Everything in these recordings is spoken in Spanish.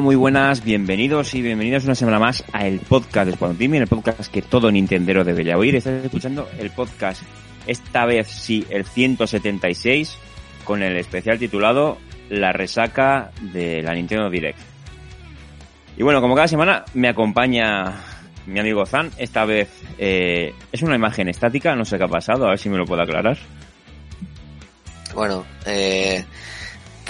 Muy buenas, bienvenidos y bienvenidas una semana más a el podcast de Squadron Team, el podcast que todo Nintendero debería oír. Estás escuchando el podcast, esta vez sí, el 176, con el especial titulado La resaca de la Nintendo Direct. Y bueno, como cada semana me acompaña mi amigo Zan. Esta vez eh, es una imagen estática, no sé qué ha pasado, a ver si me lo puedo aclarar. Bueno, eh,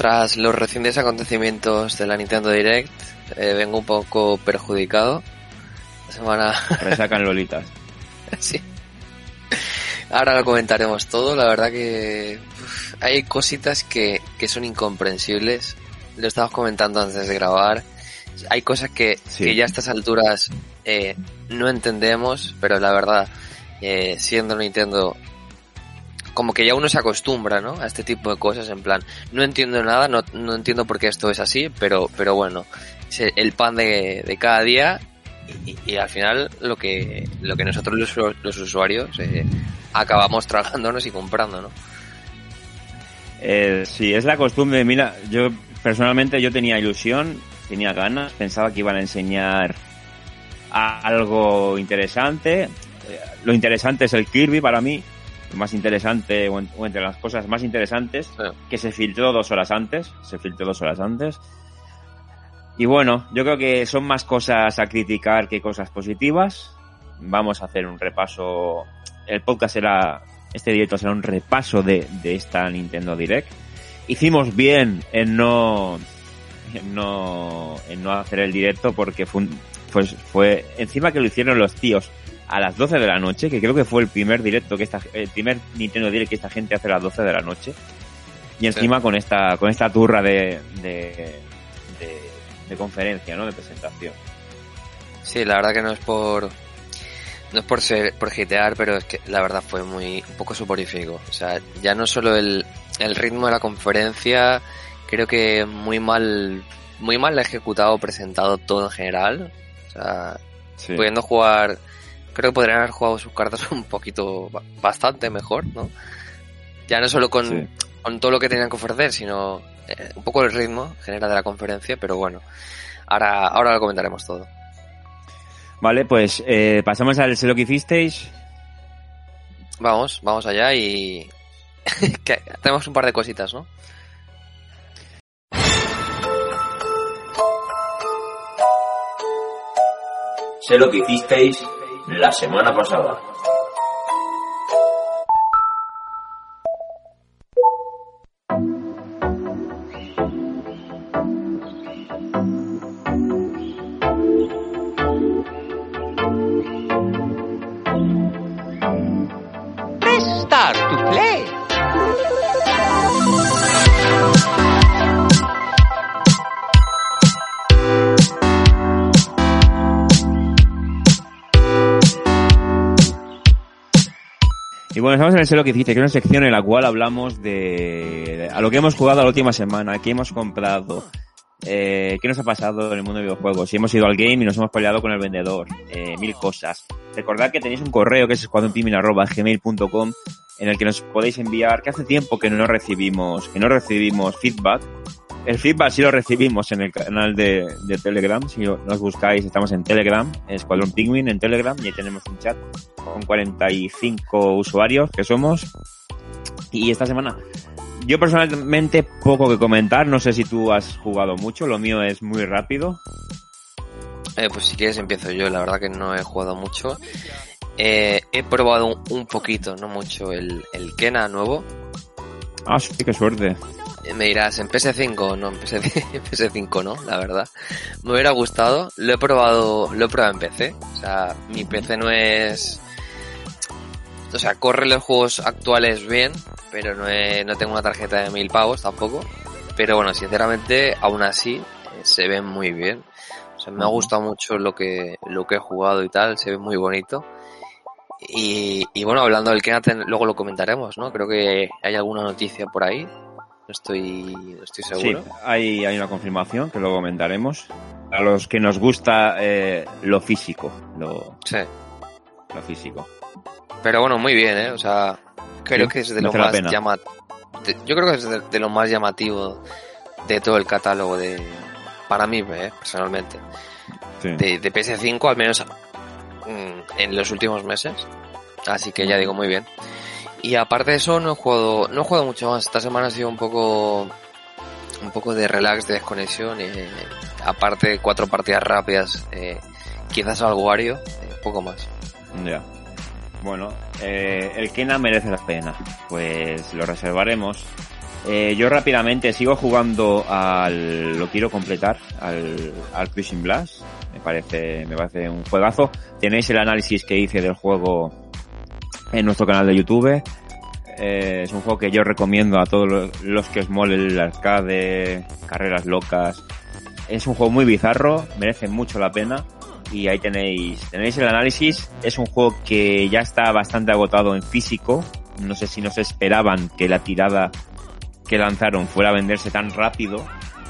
tras los recientes acontecimientos de la Nintendo Direct, eh, vengo un poco perjudicado. La semana. Resacan Lolitas. sí. Ahora lo comentaremos todo. La verdad que uf, hay cositas que, que son incomprensibles. Lo estábamos comentando antes de grabar. Hay cosas que, Sí. que ya a estas alturas eh, no entendemos, pero la verdad, eh, siendo Nintendo, como que ya uno se acostumbra, ¿no? A este tipo de cosas, en plan, no entiendo nada, no, no entiendo por qué esto es así, pero, pero bueno, es el pan de, cada día y, al final lo que, lo que nosotros los, los usuarios eh, acabamos tragándonos y comprando, ¿no? Eh, sí, es la costumbre. Mira, yo personalmente yo tenía ilusión, tenía ganas, pensaba que iban a enseñar algo interesante. Eh, Lo interesante es el Kirby para mí, más interesante o, en- o entre las cosas más interesantes, Sí. que se filtró dos horas antes, se filtró dos horas antes. Y bueno, yo creo que son más cosas a criticar que cosas positivas. Vamos a hacer un repaso. El podcast será, este directo será un repaso de, de esta Nintendo Direct. Hicimos bien en no, en no, en no hacer el directo porque fue, un- pues fue, encima que lo hicieron los tíos a las 12 de la noche, que creo que fue el primer directo que esta, el primer Nintendo Direct que esta gente hace a las 12 de la noche. Y encima con esta, con esta turra de, de, de, de conferencia, ¿no? De presentación. Sí, la verdad que no es por no es por ser por hitear, pero es que la verdad fue muy un poco suporífico. O sea, ya no solo el, el ritmo de la conferencia, creo que muy mal muy mal ejecutado, presentado todo en general. O sea, Sí. pudiendo jugar, creo que podrían haber jugado sus cartas un poquito ba- bastante mejor, ¿no? Ya no solo con, Sí. con todo lo que tenían que ofrecer, sino eh, un poco el ritmo general de la conferencia, pero bueno, ahora ahora lo comentaremos todo. Vale, pues eh, pasamos al sé lo que hicisteis. Vamos, vamos allá y que tenemos un par de cositas, ¿no? Sé lo que hicisteis la semana pasada. Y bueno, estamos en el sé lo que hicisteis, que es una sección en la cual hablamos de, a lo que hemos jugado la última semana, qué hemos comprado, eh, qué nos ha pasado en el mundo de videojuegos, si hemos ido al game y nos hemos peleado con el vendedor, eh, mil cosas. Recordad que tenéis un correo que es escuadrontimin.gmail.com en el que nos podéis enviar, que hace tiempo que no recibimos, que no recibimos feedback. El feedback sí lo recibimos en el canal de, de Telegram, si nos buscáis, estamos en Telegram, Escuadrón Penguin en Telegram, y ahí tenemos un chat con 45 usuarios que somos. Y esta semana, yo personalmente poco que comentar, no sé si tú has jugado mucho, lo mío es muy rápido. Eh, pues si quieres empiezo yo, la verdad que no he jugado mucho. Eh, he probado un, un poquito, no mucho, el, el Kena nuevo. Ah, sí, qué suerte. Me dirás, ¿en PS5? No, en, PS, en PS5 no, la verdad. Me hubiera gustado, lo he probado, lo he probado en PC. O sea, mi PC no es... O sea, corre los juegos actuales bien, pero no, he- no tengo una tarjeta de mil pavos tampoco. Pero bueno, sinceramente, aún así, eh, se ven muy bien. O sea, me ha gustado mucho lo que, lo que he jugado y tal, se ve muy bonito. Y, y bueno, hablando del Kena, ten- luego lo comentaremos, ¿no? Creo que hay alguna noticia por ahí. No estoy, no estoy seguro. Sí, hay, hay una confirmación que luego comentaremos. A los que nos gusta eh, lo físico, lo, Sí. lo físico. Pero bueno, muy bien, ¿eh? O sea, creo Sí, que es de lo más llamativo. Yo creo que es de, de lo más llamativo de todo el catálogo de, para mí, eh, personalmente. Sí. De, de PS5, al menos mm, en los últimos meses. Así que ya digo, muy bien. Y aparte de eso, no he jugado, no he jugado mucho más. Esta semana ha sido un poco, un poco de relax, de desconexión. eh, aparte de cuatro partidas rápidas, eh, quizás algo Wario, eh, poco más. Ya. Bueno, eh, el Kena merece la pena. Pues lo reservaremos. Eh, yo rápidamente sigo jugando al. Lo quiero completar. Al, al Cruising Blast. Me parece, me parece un juegazo. Tenéis el análisis que hice del juego en nuestro canal de YouTube. Eh, es un juego que yo recomiendo a todos los, que os mole el arcade, carreras locas. Es un juego muy bizarro, merece mucho la pena. Y ahí tenéis tenéis el análisis. Es un juego que ya está bastante agotado en físico. No sé si no se esperaban que la tirada que lanzaron fuera a venderse tan rápido.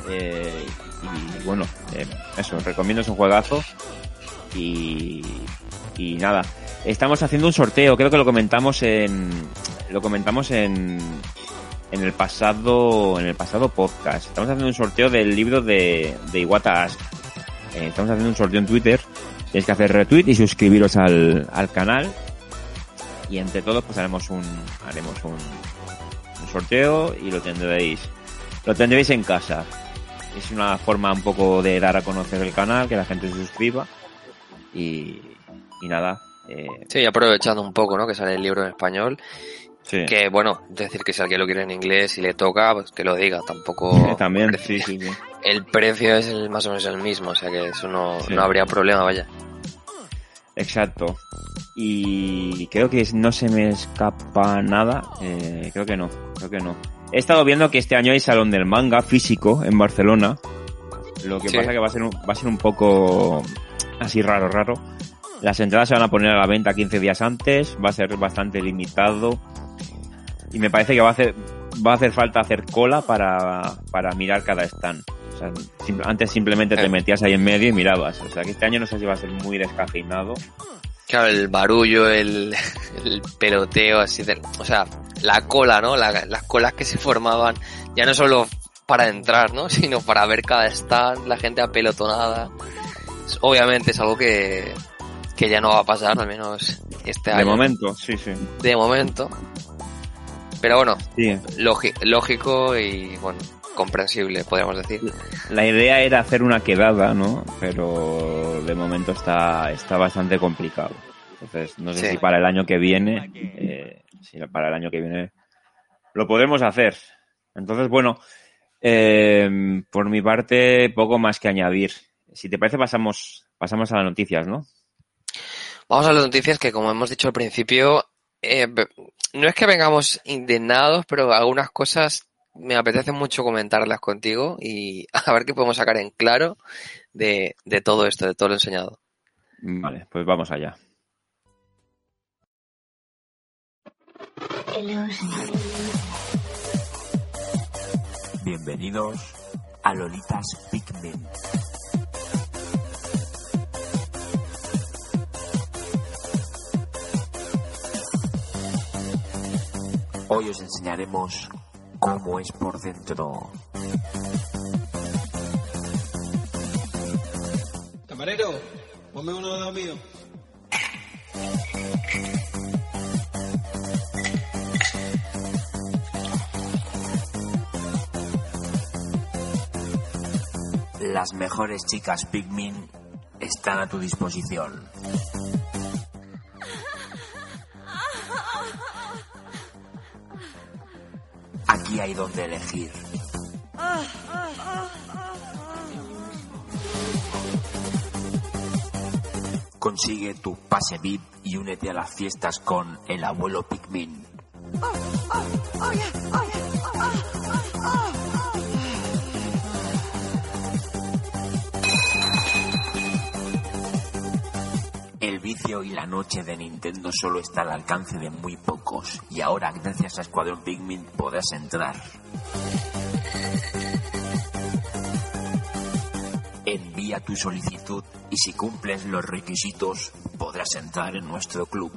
Eh, y bueno eh, eso recomiendo es un juegazo. Y y nada estamos haciendo un sorteo creo que lo comentamos en lo comentamos en en el pasado en el pasado podcast estamos haciendo un sorteo del libro de de Iwata Ask eh, estamos haciendo un sorteo en Twitter. Tenéis que hacer retweet y suscribiros al, al canal. Y entre todos pues haremos un, haremos un, un sorteo y lo tendréis, lo tendréis en casa. Es una forma un poco de dar a conocer el canal, que la gente se suscriba. Y, y nada, eh, Sí, aprovechando un poco, ¿no? Que sale el libro en español. sí. Que bueno, decir que si alguien lo quiere en inglés y le toca, pues que lo diga. Tampoco. También, sí, sí, sí. El precio es el, más o menos el mismo, o sea que eso no, Sí. no habría problema, vaya. Exacto. Y creo que no se me escapa nada. Eh, creo que no, creo que no. He estado viendo que este año hay salón del manga físico en Barcelona. Lo que Sí. pasa que va a ser un, va a ser un poco así raro, raro. Las entradas se van a poner a la venta 15 días antes. Va a ser bastante limitado. Y me parece que va a hacer, va a hacer falta hacer cola para, para mirar cada stand. O sea, antes simplemente te Eh. metías ahí en medio y mirabas. O sea, que este año no sé si va a ser muy descafeinado. Claro, el barullo, el, el peloteo, así de, o sea, la cola, ¿no? La- las colas que se formaban, ya no solo para entrar, ¿no? Sino para ver cada stand, la gente apelotonada. Obviamente es algo que, que ya no va a pasar, al menos este De año. momento, sí, sí. De momento. Pero bueno, Sí. lógico y, bueno, comprensible, podríamos decir. La idea era hacer una quedada, ¿no? Pero de momento está, está bastante complicado. Entonces, no sé Sí. si para el año que viene, eh, si para el año que viene lo podremos hacer. Entonces, bueno, eh, por mi parte, poco más que añadir. Si te parece, pasamos, pasamos a las noticias, ¿no? Vamos a las noticias que, como hemos dicho al principio, eh, no es que vengamos indignados, pero algunas cosas me apetece mucho comentarlas contigo y a ver qué podemos sacar en claro de, de todo esto, de todo lo enseñado. Vale, pues vamos allá. Bienvenidos a Lolitas Pikmin. Hoy os enseñaremos cómo es por dentro. Camarero, ponme uno de los míos. Las mejores chicas Pikmin están a tu disposición. Hay donde elegir. Consigue tu pase VIP y únete a las fiestas con el abuelo Pikmin. El la noche de Nintendo solo está al alcance de muy pocos y ahora gracias a Escuadrón Pikmin podrás entrar. Envía tu solicitud y si cumples los requisitos podrás entrar en nuestro club.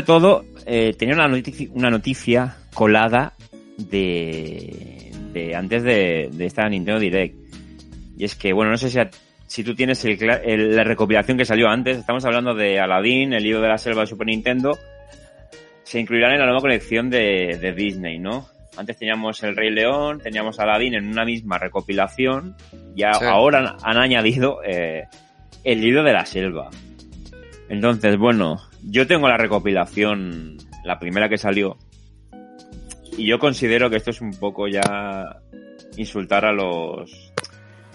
De todo, eh, tenía una noticia, una noticia colada de, de antes de, de esta Nintendo Direct. Y es que, bueno, no sé si, a- si tú tienes el el- la recopilación que salió antes. Estamos hablando de Aladdin, el libro de la selva de Super Nintendo. Se incluirán en la nueva colección de, de Disney, ¿no? Antes teníamos El Rey León, teníamos Aladdin en una misma recopilación. Y a- Sí. ahora han, han añadido eh, el libro de la selva. Entonces, bueno, yo tengo la recopilación, la primera que salió. Y yo considero que esto es un poco ya insultar a los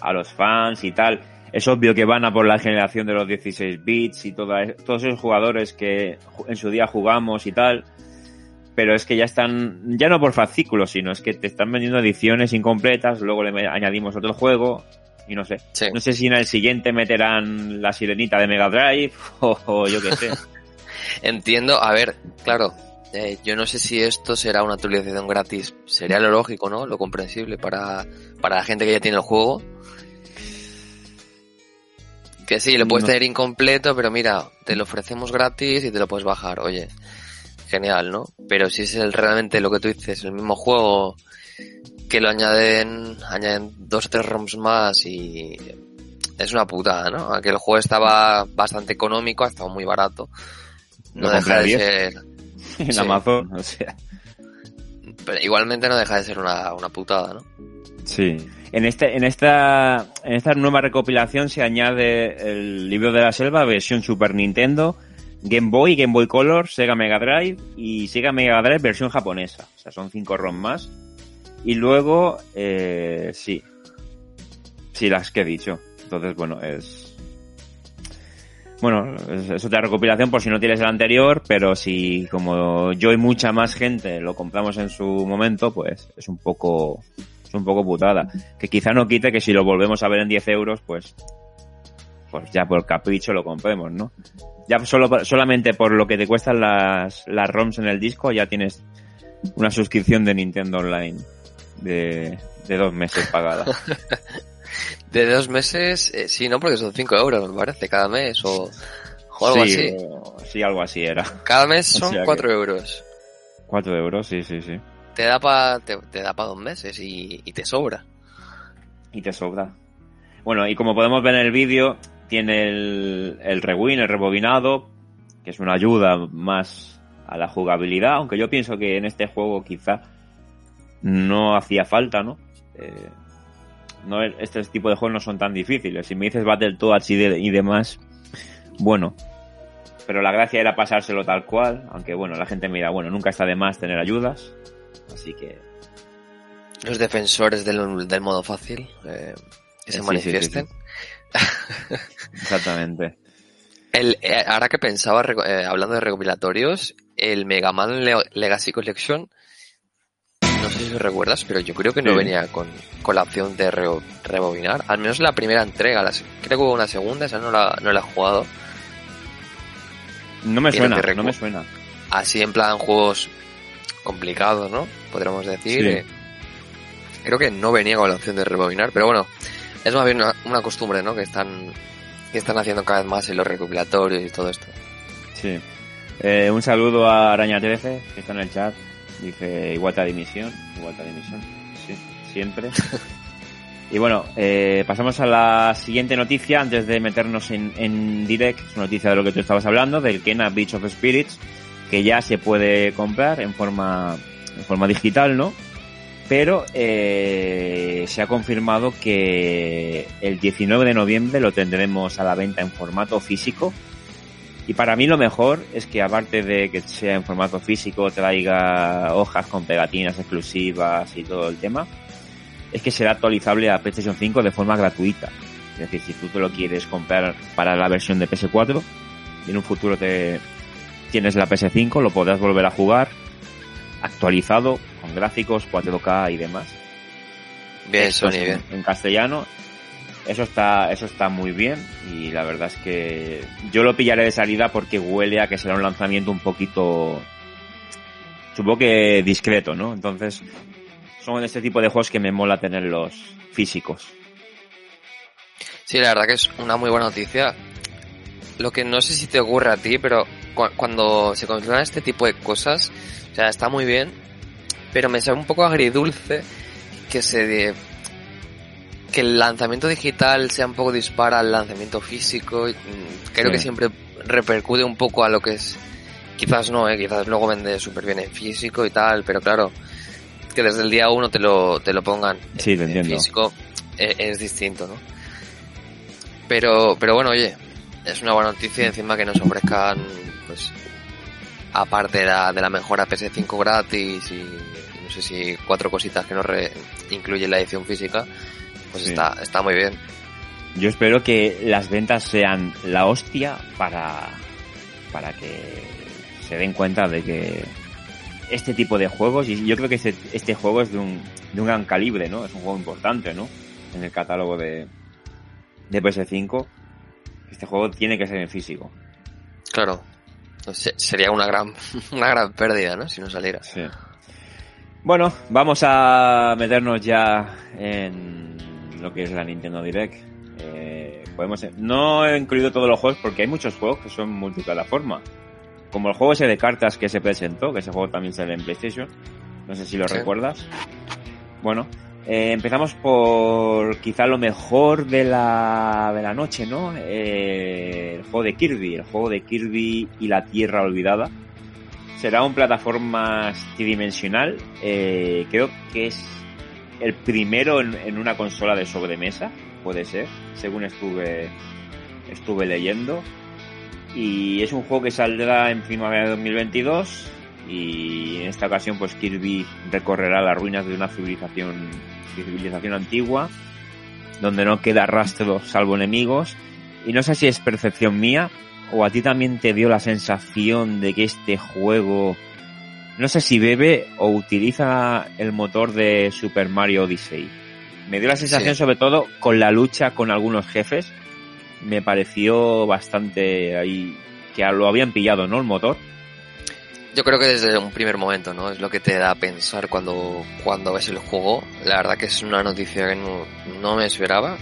a los fans y tal. Es obvio que van a por la generación de los 16 bits y toda- todos esos jugadores que en su día jugamos y tal. Pero es que ya están, ya no por fascículos, sino es que te están vendiendo ediciones incompletas, luego le añadimos otro juego y no sé. Sí. No sé si en el siguiente meterán la sirenita de Mega Drive o, o yo qué sé. Entiendo, a ver, claro, eh, yo no sé si esto será una actualización gratis. Sería lo lógico, ¿no? Lo comprensible para, para la gente que ya tiene el juego. Que sí, lo puedes No. tener incompleto, pero mira, te lo ofrecemos gratis y te lo puedes bajar. Oye, genial, ¿no? Pero si es el, realmente lo que tú dices, el mismo juego que lo añaden, añaden dos o tres ROMs más y es una putada, ¿no? Aunque el juego estaba bastante económico, ha estado muy barato. No deja de ser, en Sí. Amazon, o sea. pero igualmente no deja de ser una, una putada, ¿no? Sí. En este, en esta, en esta nueva recopilación se añade el libro de la selva, versión Super Nintendo, Game Boy, Game Boy Color, Sega Mega Drive y Sega Mega Drive versión japonesa. O sea, son cinco ROM más. Y luego, eh, sí. Sí, las que he dicho. Entonces, bueno, es... Bueno, es, otra recopilación por si no tienes el anterior, pero si como yo y mucha más gente lo compramos en su momento, pues es un poco es un poco putada. Que quizá no quite que si lo volvemos a ver en 10 euros, pues, pues ya por capricho lo compremos, ¿no? Ya solo, solamente por lo que te cuestan las, las ROMs en el disco, ya tienes una suscripción de Nintendo Online de, de dos meses pagada. De dos meses, eh, sí, ¿no? Porque son 5 euros, me parece, cada mes o, o algo sí, así. o- sí, algo así era. Cada mes o son sea que- 4 euros. Cuatro euros, sí, sí, sí. Te da para te, te da pa dos meses y, y te sobra. Y te sobra. Bueno, y como podemos ver en el vídeo, tiene el, el rewind, el rebobinado, que es una ayuda más a la jugabilidad, aunque yo pienso que en este juego quizá no hacía falta, ¿no? Eh, no este tipo de juegos no son tan difíciles. Si me dices Battletoads y, de- y demás, bueno. Pero la gracia era pasárselo tal cual, aunque bueno, la gente mira, bueno, nunca está de más tener ayudas, así que Los defensores del, del modo fácil eh, que se Sí, sí, manifiesten. exactamente. El, eh, ahora que pensaba, eh, hablando de recopilatorios, el Mega Man Le- Legacy Collection, no sé si lo recuerdas, pero yo creo que no Sí. venía con, con la opción de re- rebobinar. Al menos la primera entrega, la creo que hubo una segunda, esa no la, no la he jugado. No me suena, no me suena. Así en plan juegos complicados, ¿no? Podríamos decir. Sí. eh, creo que no venía con la opción de rebobinar, pero bueno, es más bien una, una costumbre, ¿no? Que están, que están haciendo cada vez más en los recopilatorios y todo esto. Sí. Eh, un saludo a Araña 13, que está en el chat. Dice igualdad de dimisión. Igualdad de dimisión. Sí, siempre. y bueno, eh, pasamos a la siguiente noticia antes de meternos en, en direct. Es una noticia de lo que tú estabas hablando, del Kena Beach of Spirits, que ya se puede comprar en forma, en forma digital, ¿no? Pero eh, se ha confirmado que el 19 de noviembre lo tendremos a la venta en formato físico. Y para mí lo mejor es que aparte de que sea en formato físico, traiga hojas con pegatinas exclusivas y todo el tema, es que será actualizable a PlayStation 5 de forma gratuita. Es decir, si tú te lo quieres comprar para la versión de PS4 y en un futuro te tienes la PS5, lo podrás volver a jugar actualizado con gráficos 4K y demás. Bien, Sony, bien. en, en castellano. Eso está, eso está muy bien y la verdad es que yo lo pillaré de salida porque huele a que será un lanzamiento un poquito, supongo que discreto, ¿no? Entonces, son este tipo de juegos que me mola tenerlos físicos. Sí, la verdad que es una muy buena noticia. Lo que no sé si te ocurre a ti, pero cu- cuando se confirman este tipo de cosas, o sea, está muy bien, pero me sabe un poco agridulce que se que el lanzamiento digital sea un poco dispara al lanzamiento físico. y, mm, Creo Sí. que siempre repercute un poco a lo que es. Quizás no, ¿eh? quizás luego vende súper bien en físico y tal, pero claro, que desde el día uno te lo, te lo pongan Sí, en físico es, es distinto, ¿no? Pero, pero bueno, oye, es una buena noticia encima que nos ofrezcan, pues, aparte de la, de la mejora PS5 gratis y, no sé si cuatro cositas que nos re- incluye la edición física, pues Sí. está, está muy bien. Yo espero que las ventas sean la hostia para, para que se den cuenta de que este tipo de juegos, y yo creo que este, este juego es de un, de un gran calibre, ¿no? Es un juego importante, ¿no? En el catálogo de, de PS5. Este juego tiene que ser en físico. Claro. Sería una gran, una gran pérdida, ¿no? Si no saliera. Sí. Bueno, vamos a meternos ya en lo que es la Nintendo Direct. Eh, podemos, no he incluido todos los juegos porque hay muchos juegos que son multiplataforma. Como el juego ese de cartas que se presentó, que ese juego también sale en PlayStation. No sé si lo Sí. recuerdas. Bueno, eh, empezamos por quizá lo mejor de la, de la noche, ¿no? Eh, el juego de Kirby, el juego de Kirby y la Tierra Olvidada. Será un plataforma tridimensional. eh, creo que es el primero en, una consola de sobremesa, puede ser, según estuve, estuve leyendo. Y es un juego que saldrá en primavera de 2022 y en esta ocasión pues Kirby recorrerá las ruinas de una civilización, civilización antigua donde no queda rastro salvo enemigos y no sé si es percepción mía o a ti también te dio la sensación de que este juego no sé si bebe o utiliza el motor de Super Mario Odyssey. Me dio la sensación Sí. sobre todo con la lucha con algunos jefes. Me pareció bastante ahí que lo habían pillado, ¿no? El motor. Yo creo que desde un primer momento, ¿no? Es lo que te da a pensar cuando, cuando ves el juego. La verdad que es una noticia que no, no me esperaba.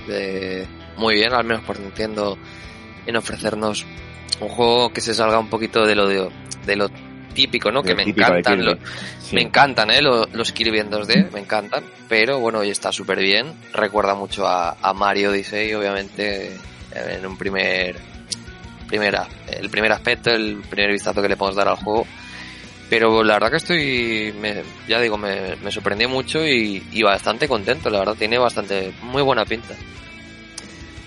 Muy bien, al menos por Nintendo, en ofrecernos un juego que se salga un poquito de lo, de, de lo típico, ¿no? Que me encantan. Kirby. lo- Sí. Me encantan, ¿eh? Lo- Los Kirby en 2D, me encantan. Pero bueno, hoy está súper bien. Recuerda mucho a, a Mario Odyssey, obviamente, en un primer, primera, el primer aspecto, el primer vistazo que le podemos dar al juego. Pero la verdad que estoy, me- ya digo, me, me sorprendió mucho y, y bastante contento, la verdad, tiene bastante, muy buena pinta.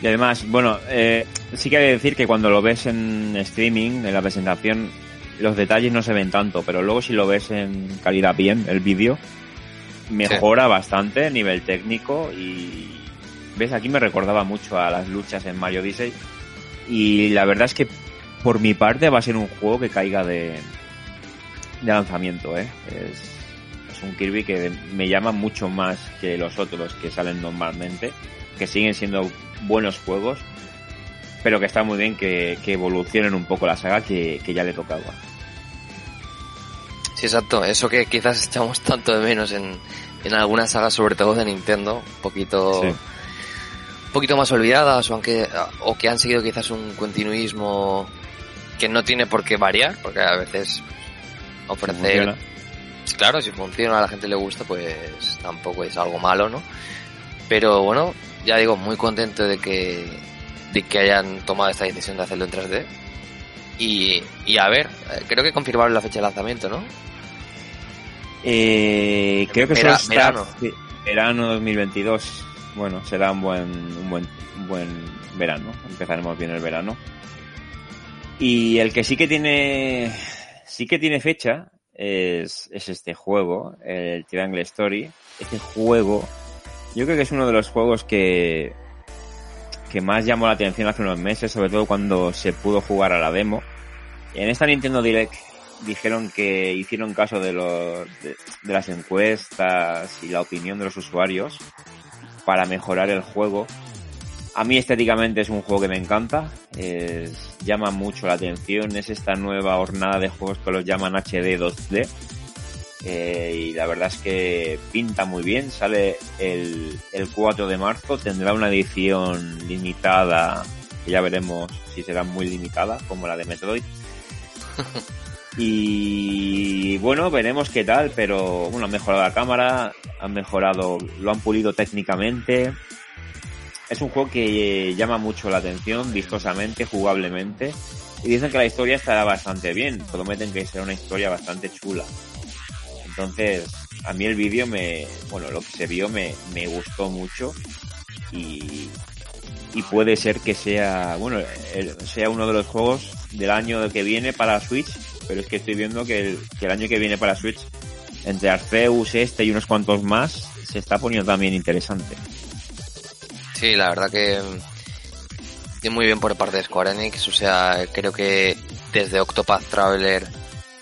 Y además, bueno, eh, sí que hay que decir que cuando lo ves en streaming, en la presentación, los detalles no se ven tanto, pero luego si lo ves en calidad bien, el vídeo, mejora bastante a nivel técnico y ves, aquí me recordaba mucho a las luchas en Mario Odyssey y la verdad es que por mi parte va a ser un juego que caiga de, de lanzamiento, ¿eh? Es, es un Kirby que me llama mucho más que los otros que salen normalmente, que siguen siendo buenos juegos, pero que está muy bien que, que evolucionen un poco la saga que, que ya le tocaba. Sí, exacto, eso que quizás echamos tanto de menos en, en algunas sagas, sobre todo de Nintendo, un poquito, Sí. un poquito más olvidadas o, aunque, o que han seguido quizás un continuismo que no tiene por qué variar, porque a veces ofrecer claro, si funciona, a la gente le gusta, pues tampoco es algo malo, ¿no? Pero bueno, ya digo, muy contento de que, de que hayan tomado esta decisión de hacerlo en 3D. Y, y a ver, eh, creo que confirmaron la fecha de lanzamiento, ¿no? Eh, creo que está verano. verano 2022. Bueno, será un buen, un buen, un buen verano. Empezaremos bien el verano. Y el que sí que tiene, sí que tiene fecha es, es este juego, el Triangle Story. Este juego, yo creo que es uno de los juegos que, que más llamó la atención hace unos meses, sobre todo cuando se pudo jugar a la demo. En esta Nintendo Direct dijeron que hicieron caso de, los, de, las encuestas y la opinión de los usuarios para mejorar el juego. A mí estéticamente es un juego que me encanta, es- llama mucho la atención, es esta nueva hornada de juegos que los llaman HD 2D. Eh, y la verdad es que pinta muy bien, sale el, el 4 de marzo, tendrá una edición limitada, que ya veremos si será muy limitada, como la de Metroid. Y bueno, veremos qué tal, pero bueno, han mejorado la cámara, han mejorado, lo han pulido técnicamente. Es un juego que llama mucho la atención, vistosamente, jugablemente. Y dicen que la historia estará bastante bien, prometen que será una historia bastante chula. Entonces, a mí el vídeo me, bueno, lo que se vio me, me gustó mucho y, y puede ser que sea, bueno, sea uno de los juegos del año que viene para Switch, pero es que estoy viendo que el, año que viene para Switch, entre Arceus, este y unos cuantos más, se está poniendo también interesante. Sí, la verdad que que muy bien por parte de Square Enix. O sea, creo que desde Octopath Traveler,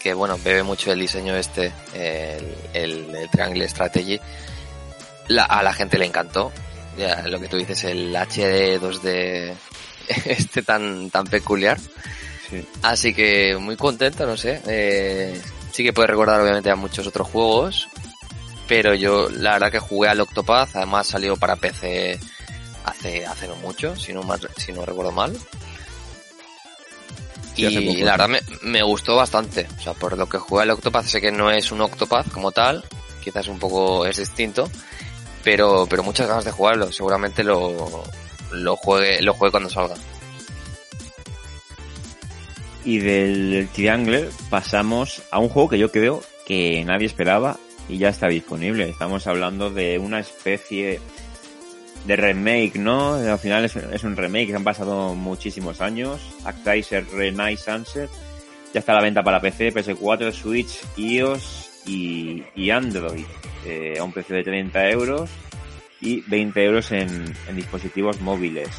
que bueno, bebe mucho el diseño este, el, el, el Triangle Strategy, la- a la gente le encantó. Ya, lo que tú dices, el HD 2D este tan, tan peculiar. Sí. Así que muy contento, no sé. Eh, sí que puede recordar obviamente a muchos otros juegos. Pero yo la verdad que jugué al Octopath, además salió para PC hace, hace no mucho, si no, si no recuerdo mal. Sí, y poco, la verdad me, me gustó bastante. O sea, por lo que jugué al Octopath, sé que no es un Octopath como tal, quizás un poco es distinto, pero, pero muchas ganas de jugarlo. Seguramente lo, lo juegue, lo juegue cuando salga. Y del Triangle pasamos a un juego que yo creo que nadie esperaba y ya está disponible. Estamos hablando de una especie de remake, ¿no? Al final es, un remake, han pasado muchísimos años. Actraiser Renaissance ya está a la venta para PC, PS4, Switch, iOS y, y Android eh, a un precio de 30 euros y 20 euros en, en dispositivos móviles.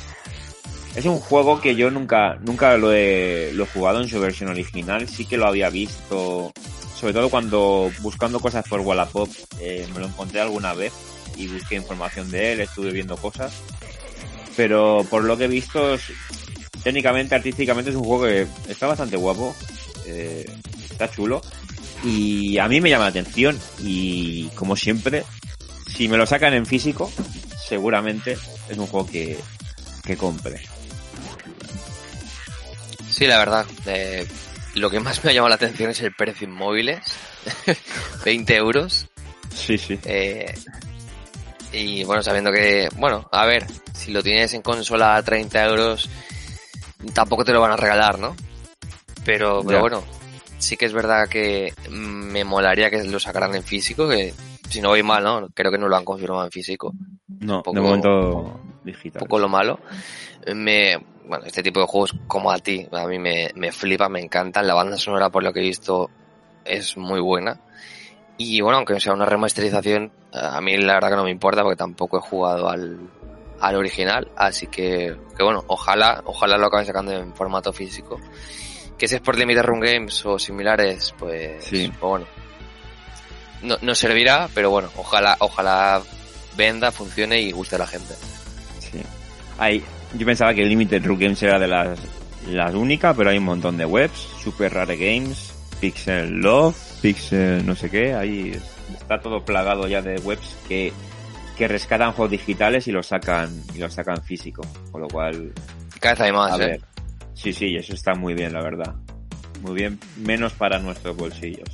Es un juego que yo nunca, nunca lo he, lo he jugado en su versión original. Sí que lo había visto, sobre todo cuando buscando cosas por Wallapop, eh, me lo encontré alguna vez y busqué información de él, estuve viendo cosas. Pero por lo que he visto, técnicamente, artísticamente es un juego que está bastante guapo, eh, está chulo y a mí me llama la atención y como siempre, si me lo sacan en físico, seguramente es un juego que, que compre. Sí, la verdad. eh, lo que más me ha llamado la atención es el precio inmóviles. 20 euros. Sí, sí. Eh, y bueno, sabiendo que, bueno, a ver, si lo tienes en consola a 30 euros, tampoco te lo van a regalar, ¿no? Pero, pero bueno, sí que es verdad que me molaría que lo sacaran en físico, que si no voy mal, ¿no? Creo que no lo han confirmado en físico. No, poco- de momento digital. Un poco lo malo. Me, bueno, este tipo de juegos como a ti, a mí me, me flipa, me encantan. La banda sonora, por lo que he visto, es muy buena. Y bueno, aunque sea una remasterización, a mí la verdad que no me importa porque tampoco he jugado al, al original. Así que, que bueno, ojalá, ojalá lo acaben sacando en formato físico. Que si es por Limited Run Games o similares, pues, Sí. pues bueno. No, no servirá, pero bueno, ojalá, ojalá venda, funcione y guste a la gente. Sí. Hay, yo pensaba que Limited Run Games era de las, las únicas, pero hay un montón de webs. Super Rare Games, Pixel Love, Pixel no sé qué. Ahí está todo plagado ya de webs que, que rescatan juegos digitales y los sacan, y los sacan físico. Con lo cual, Cada vez hay más, a ¿eh? ver. Sí, sí, eso está muy bien, la verdad. Muy bien, menos para nuestros bolsillos.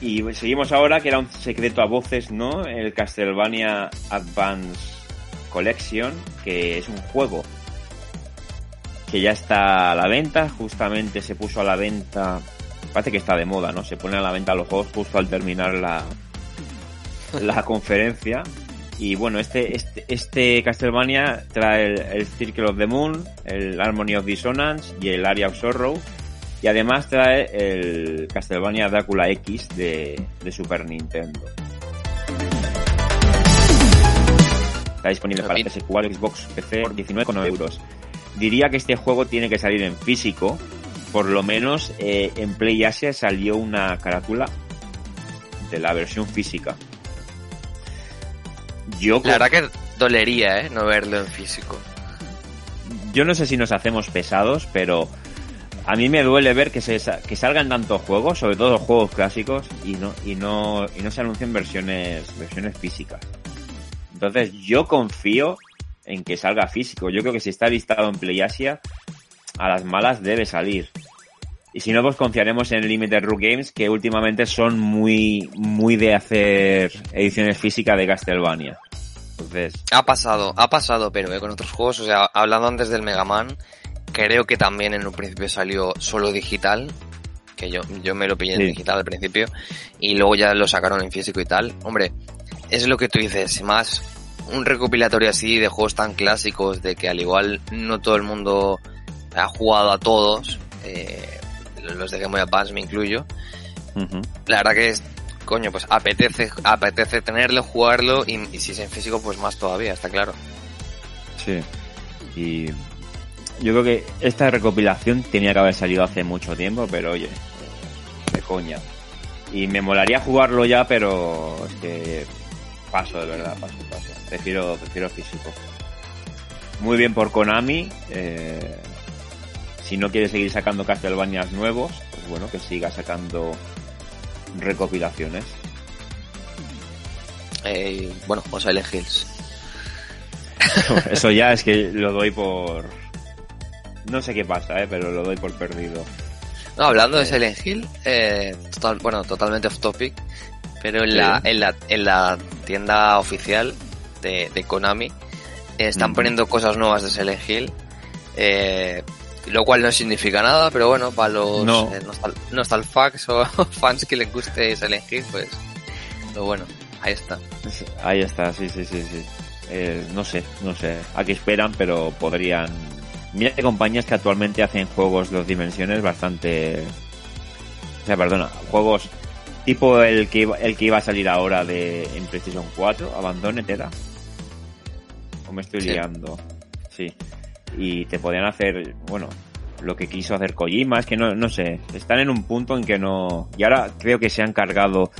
Y seguimos ahora, que era un secreto a voces, ¿no? El Castlevania Advance Collection, que es un juego que ya está a la venta, justamente se puso a la venta, parece que está de moda, ¿no? Se ponen a la venta los juegos justo al terminar la, la conferencia. Y bueno, este, este, este Castlevania trae el, el Circle of the Moon, el Harmony of Dissonance y el Area of Sorrow. Y además trae el Castlevania Drácula X de, de Super Nintendo. Está disponible para Bien. PS4, Xbox, PC por 19,9 euros. Diría que este juego tiene que salir en físico. Por lo menos eh, en Play Asia salió una carátula de la versión física. Yo, La verdad que dolería, ¿eh? No verlo en físico. yo no sé si nos hacemos pesados, pero a mí me duele ver que se que salgan tantos juegos, sobre todo juegos clásicos, y no y no y no se anuncien versiones versiones físicas. Entonces yo confío en que salga físico. Yo creo que si está listado en PlayAsia a las malas debe salir. Y si no, pues confiaremos en Limited Run Games, que últimamente son muy, muy de hacer ediciones físicas de Castlevania. Entonces, Ha pasado, ha pasado, pero eh, con otros juegos, o sea, hablando antes del Mega Man, creo que también en un principio salió solo digital, que yo, yo me lo pillé en digital al principio, y luego ya lo sacaron en físico y tal. Hombre, es lo que tú dices, más un recopilatorio así de juegos tan clásicos, de que al igual no todo el mundo ha jugado a todos, eh, los de Game Boy Advance me incluyo, la verdad que es, coño, pues apetece, apetece tenerlo, jugarlo, y, y si es en físico, pues más todavía, está claro. Sí. Y yo creo que esta recopilación tenía que haber salido hace mucho tiempo, pero oye, de coña. Y me molaría jugarlo ya, pero es que paso de verdad, paso, paso. Prefiero, prefiero físico. Muy bien por Konami. eh, si no quiere seguir sacando Castlevanias nuevos, pues bueno, que siga sacando recopilaciones. Eh, bueno, o Silent Hills. Eso ya es que lo doy por... No sé qué pasa, eh, pero lo doy por perdido. No, hablando de Silent Hill, eh, total, bueno, totalmente off topic, pero en, la, en, la, en la tienda oficial de, de Konami eh, están poniendo cosas nuevas de Silent Hill, eh, lo cual no significa nada, pero bueno, para los No. eh, nostal nostalfax o fans que les guste Silent Hill, pues lo bueno, ahí está. Ahí está, sí, sí, sí, sí. Eh, no sé, no sé a qué esperan, pero podrían... Mira que compañías que actualmente hacen juegos de dos dimensiones bastante... O sea, perdona, juegos tipo el que iba, el que iba a salir ahora de en PlayStation 4, Abandoned era. O me estoy Sí. liando. Sí. Y te podían hacer, bueno, lo que quiso hacer Kojima, es que no, no sé, están en un punto en que no... Y ahora creo que se han cargado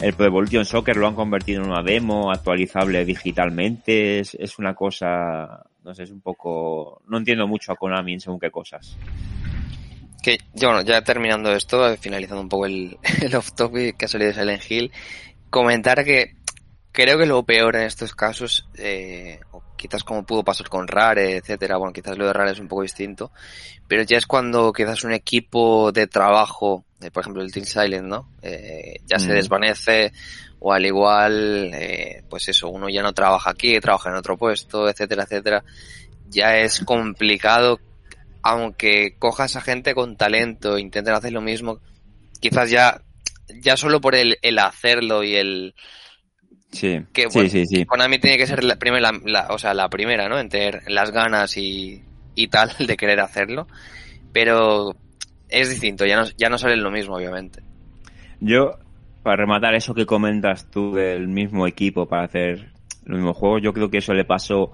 el Pro Evolution Soccer, lo han convertido en una demo actualizable digitalmente, es, es una cosa, no sé, es un poco... No entiendo mucho a Konami en según qué cosas. Que, bueno, ya terminando esto, finalizando un poco el, el off topic que ha salido de Silent Hill, comentar que creo que lo peor en estos casos, eh, quizás como pudo pasar con Rare, etcétera, bueno, quizás lo de Rare es un poco distinto, pero ya es cuando quizás un equipo de trabajo, eh, por ejemplo el Team Silent, ¿no? Eh, ya se desvanece, o al igual, eh, pues eso, uno ya no trabaja aquí, trabaja en otro puesto, etcétera, etcétera, ya es complicado aunque cojas a gente con talento, intenten hacer lo mismo, quizás ya, ya solo por el, el hacerlo y el Sí, que bueno, sí, sí. Konami tiene que ser la primera, la, la- o sea, la primera, ¿no? En tener las ganas y, y tal de querer hacerlo, pero es distinto, ya no, ya no sale lo mismo, obviamente. Yo, para rematar eso que comentas tú del mismo equipo para hacer los mismos juegos, yo creo que eso le pasó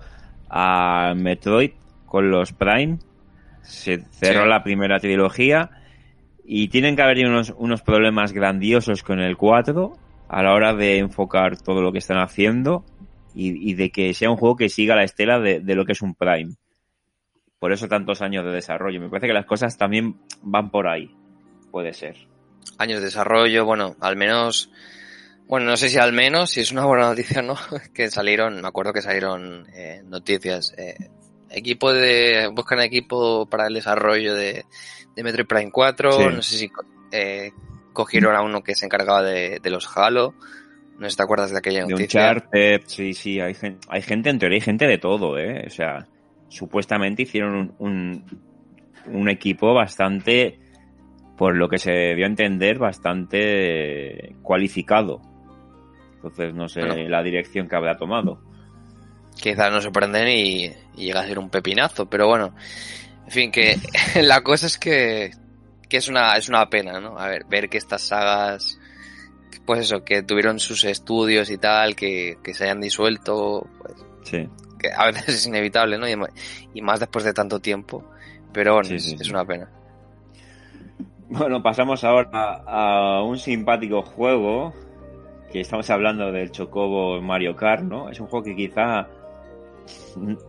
a Metroid con los Prime. Se cerró Sí. la primera trilogía y tienen que haber unos, unos problemas grandiosos con el 4 a la hora de enfocar todo lo que están haciendo y, y de que sea un juego que siga la estela de, de lo que es un Prime. Por eso tantos años de desarrollo. Me parece que las cosas también van por ahí. Puede ser. Años de desarrollo, bueno, al menos, bueno, no sé si al menos, si es una buena noticia o no, que salieron, me acuerdo que salieron eh, noticias, eh, equipo de, buscan equipo para el desarrollo de, de Metroid Prime 4, Sí. no sé si eh, cogieron a uno que se encargaba de, de los Halo, no sé si te acuerdas de aquella De noticia. Uncharted, sí, sí, hay gente, hay gente, en teoría hay gente de todo, ¿eh? O sea, supuestamente hicieron un, un, un equipo bastante, por lo que se dio a entender, bastante cualificado. Entonces, no sé Bueno. la dirección que habrá tomado. quizás no sorprenden y, y llega a ser un pepinazo, pero bueno, en fin, que la cosa es que, que es una, es una pena, ¿no? A ver, ver que estas sagas, pues eso, que tuvieron sus estudios y tal, que, que se hayan disuelto, pues, Sí, que a veces es inevitable, ¿no? Y, más después de tanto tiempo, pero bueno, Sí, es, sí, es sí. una pena. Bueno, pasamos ahora a, a un simpático juego que estamos hablando del Chocobo Mario Kart, ¿no? Es un juego que quizá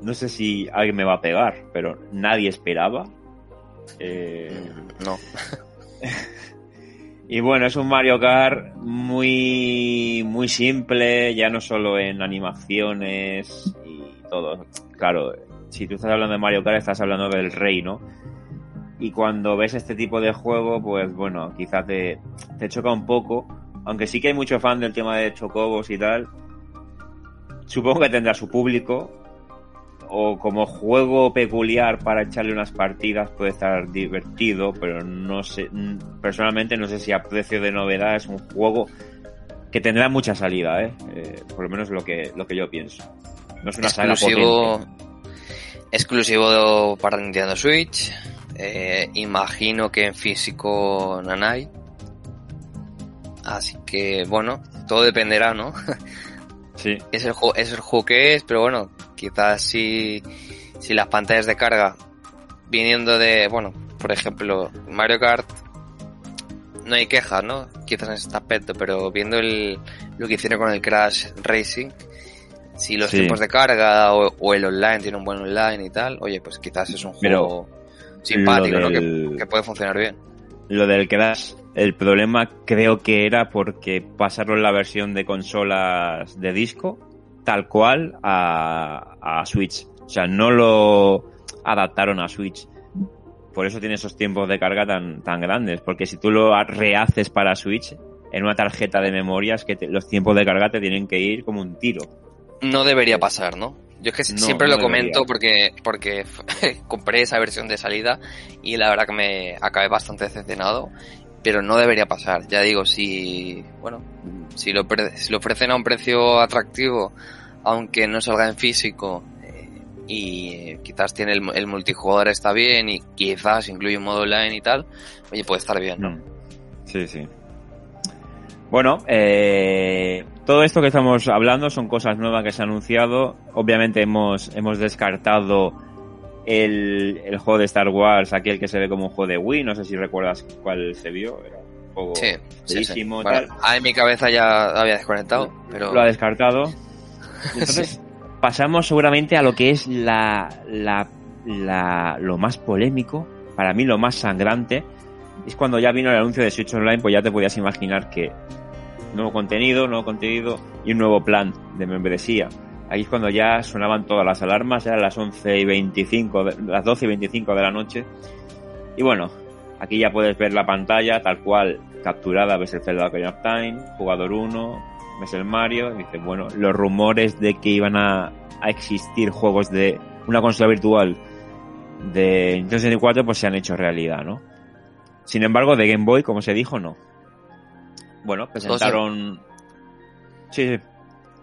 no sé si alguien me va a pegar, pero nadie esperaba. Eh, No. y bueno, es un Mario Kart muy muy simple, ya no solo en animaciones y todo. Claro, si tú estás hablando de Mario Kart estás hablando del rey, ¿no? y cuando ves este tipo de juego, pues bueno, quizás te, te choca un poco, aunque sí que hay mucho fan del tema de chocobos y tal. Supongo que tendrá su público, o como juego peculiar para echarle unas partidas puede estar divertido, pero no sé, personalmente no sé si a precio de novedad es un juego que tendrá mucha salida, ¿eh? Eh, por lo menos lo que, lo que yo pienso. No es una saga exclusivo, potente. exclusivo para Nintendo Switch. Eh, imagino que en físico Nanai. Así que, bueno, todo dependerá, ¿no? Sí, es el, es el juego que es, pero bueno, quizás si, si las pantallas de carga viniendo de, bueno, por ejemplo, Mario Kart, no hay quejas, ¿no? Quizás en este aspecto, pero viendo el, lo que hicieron con el Crash Racing, si los Sí. tiempos de carga o, o el online tiene un buen online y tal, oye, pues quizás es un Pero juego simpático, ¿no? Que, que puede funcionar bien. lo del Crash, el problema creo que era porque pasaron la versión de consolas de disco tal cual a, a Switch. O sea, no lo adaptaron a Switch. Por eso tiene esos tiempos de carga tan, tan grandes. Porque si tú lo rehaces para Switch en una tarjeta de memoria, es que te- los tiempos de carga te tienen que ir como un tiro. No debería pasar, ¿no? Yo es que No, siempre no lo comento debería. porque, porque compré esa versión de salida y la verdad que me acabé bastante decepcionado, pero no debería pasar. Ya digo, si, bueno, si lo, si lo ofrecen a un precio atractivo, aunque no salga en físico, eh, y eh, quizás tiene el, el multijugador está bien y quizás incluye un modo online y tal, oye, puede estar bien, ¿no? Mm. Sí, sí. Bueno, eh, todo esto que estamos hablando son cosas nuevas que se han anunciado. Obviamente hemos, hemos descartado el, el juego de Star Wars, aquel que se ve como un juego de Wii. No sé si recuerdas cuál se vio. Era un juego Sí, sí, sí. feísimo, Bueno, tal. ah, en mi cabeza ya había desconectado, pero... Lo ha descartado. Entonces, pasamos seguramente a lo que es la, lo más polémico, para mí lo más sangrante, es cuando ya vino el anuncio de Switch Online, pues ya te podías imaginar que nuevo contenido, nuevo contenido y un nuevo plan de membresía. Ahí es cuando ya sonaban todas las alarmas, eran las 11 y 25, de- las 12 y 25 de la noche. Y bueno, aquí ya puedes ver la pantalla tal cual capturada, ves el Zelda Ocarina of Time, jugador 1, ves el Mario, y dices, bueno, los rumores de que iban a, a existir juegos de una consola virtual de Nintendo 64 pues se han hecho realidad, ¿no? Sin embargo, de Game Boy, como se dijo, no. Bueno, presentaron... Sí, sí.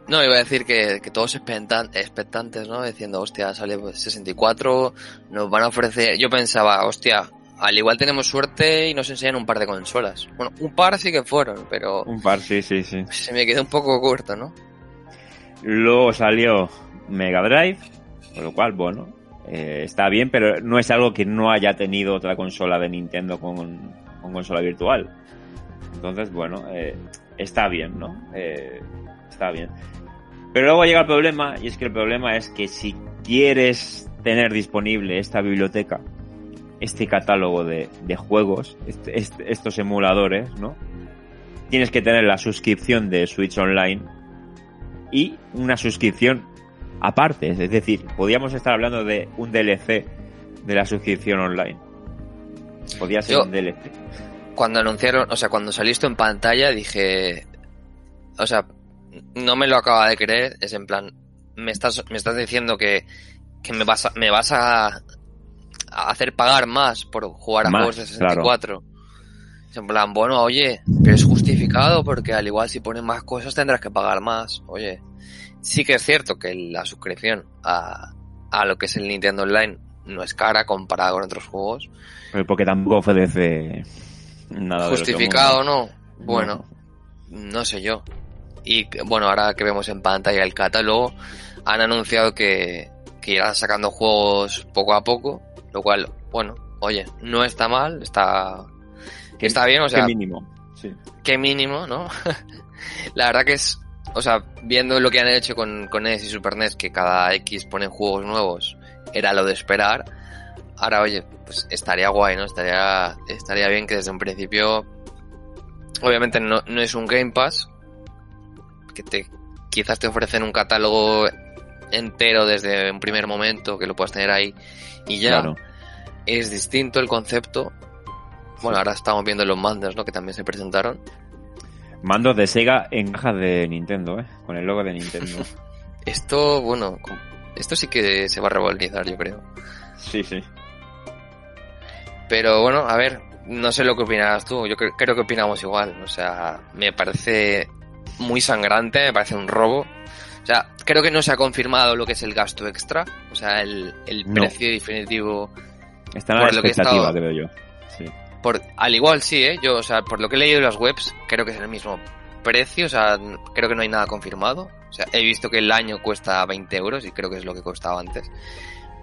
No, iba a decir que, que todos expectan- expectantes, ¿no? Diciendo, hostia, sale pues, 64, nos van a ofrecer... Yo pensaba, hostia, al igual tenemos suerte y nos enseñan un par de consolas. Bueno, un par sí que fueron, pero Un par, sí, sí, sí. se me quedó un poco corto, ¿no? Luego salió Mega Drive, con lo cual, bueno, eh, está bien, pero no es algo que no haya tenido otra consola de Nintendo con, con consola virtual. Entonces, bueno, eh, está bien, ¿no? Eh, está bien. Pero luego llega el problema, y es que el problema es que si quieres tener disponible esta biblioteca, este catálogo de, de juegos, este- este- estos emuladores, ¿no? Tienes que tener la suscripción de Switch Online y una suscripción aparte. Es decir, podríamos estar hablando de un DLC de la suscripción online. Podría ser Yo- un DLC. Cuando anunciaron, o sea, cuando salió esto en pantalla dije... O sea, no me lo acaba de creer, es en plan... Me estás, me estás diciendo que, que me vas a, me vas a hacer pagar más por jugar a Más, juegos de 64. Es en plan, bueno, oye, pero es justificado porque al igual si ponen más cosas tendrás que pagar más. Oye, sí que es cierto que la suscripción a, a lo que es el Nintendo Online no es cara comparada con otros juegos. Pero porque tampoco ofrece nada Justificado o no, bueno, no sé yo. Y bueno, ahora que vemos en pantalla el catálogo, han anunciado que, que irán sacando juegos poco a poco, lo cual, bueno, oye, no está mal, está, Que- está bien, o qué sea, mínimo. Sí. qué mínimo, ¿no? La verdad que es, o sea, viendo lo que han hecho con, con NES y Super NES, que cada X ponen juegos nuevos, era lo de esperar. Ahora, oye, pues estaría guay, ¿no? Estaría, estaría bien que desde un principio, obviamente no, no es un Game Pass, que te, quizás te ofrecen un catálogo entero desde un primer momento, que lo puedas tener ahí y ya. Claro. es distinto el concepto. Bueno, ahora estamos viendo los mandos, ¿no? Que también se presentaron. Mandos de Sega en cajas de Nintendo, ¿eh? Con el logo de Nintendo. Esto, bueno, esto sí que se va a revolucionar, yo creo. sí, sí. Pero bueno, a ver, no sé lo que opinarás tú. Yo cre- creo que opinamos igual. O sea, me parece muy sangrante, me parece un robo. O sea, creo que no se ha confirmado lo que es el gasto extra. O sea, el, el No. precio definitivo. Está en la expectativa, estado- creo yo. Sí. Por, al igual sí, ¿eh? Yo, o sea, por lo que he leído en las webs, creo que es el mismo precio. O sea, creo que no hay nada confirmado. O sea, he visto que el año cuesta 20 euros y creo que es lo que costaba antes.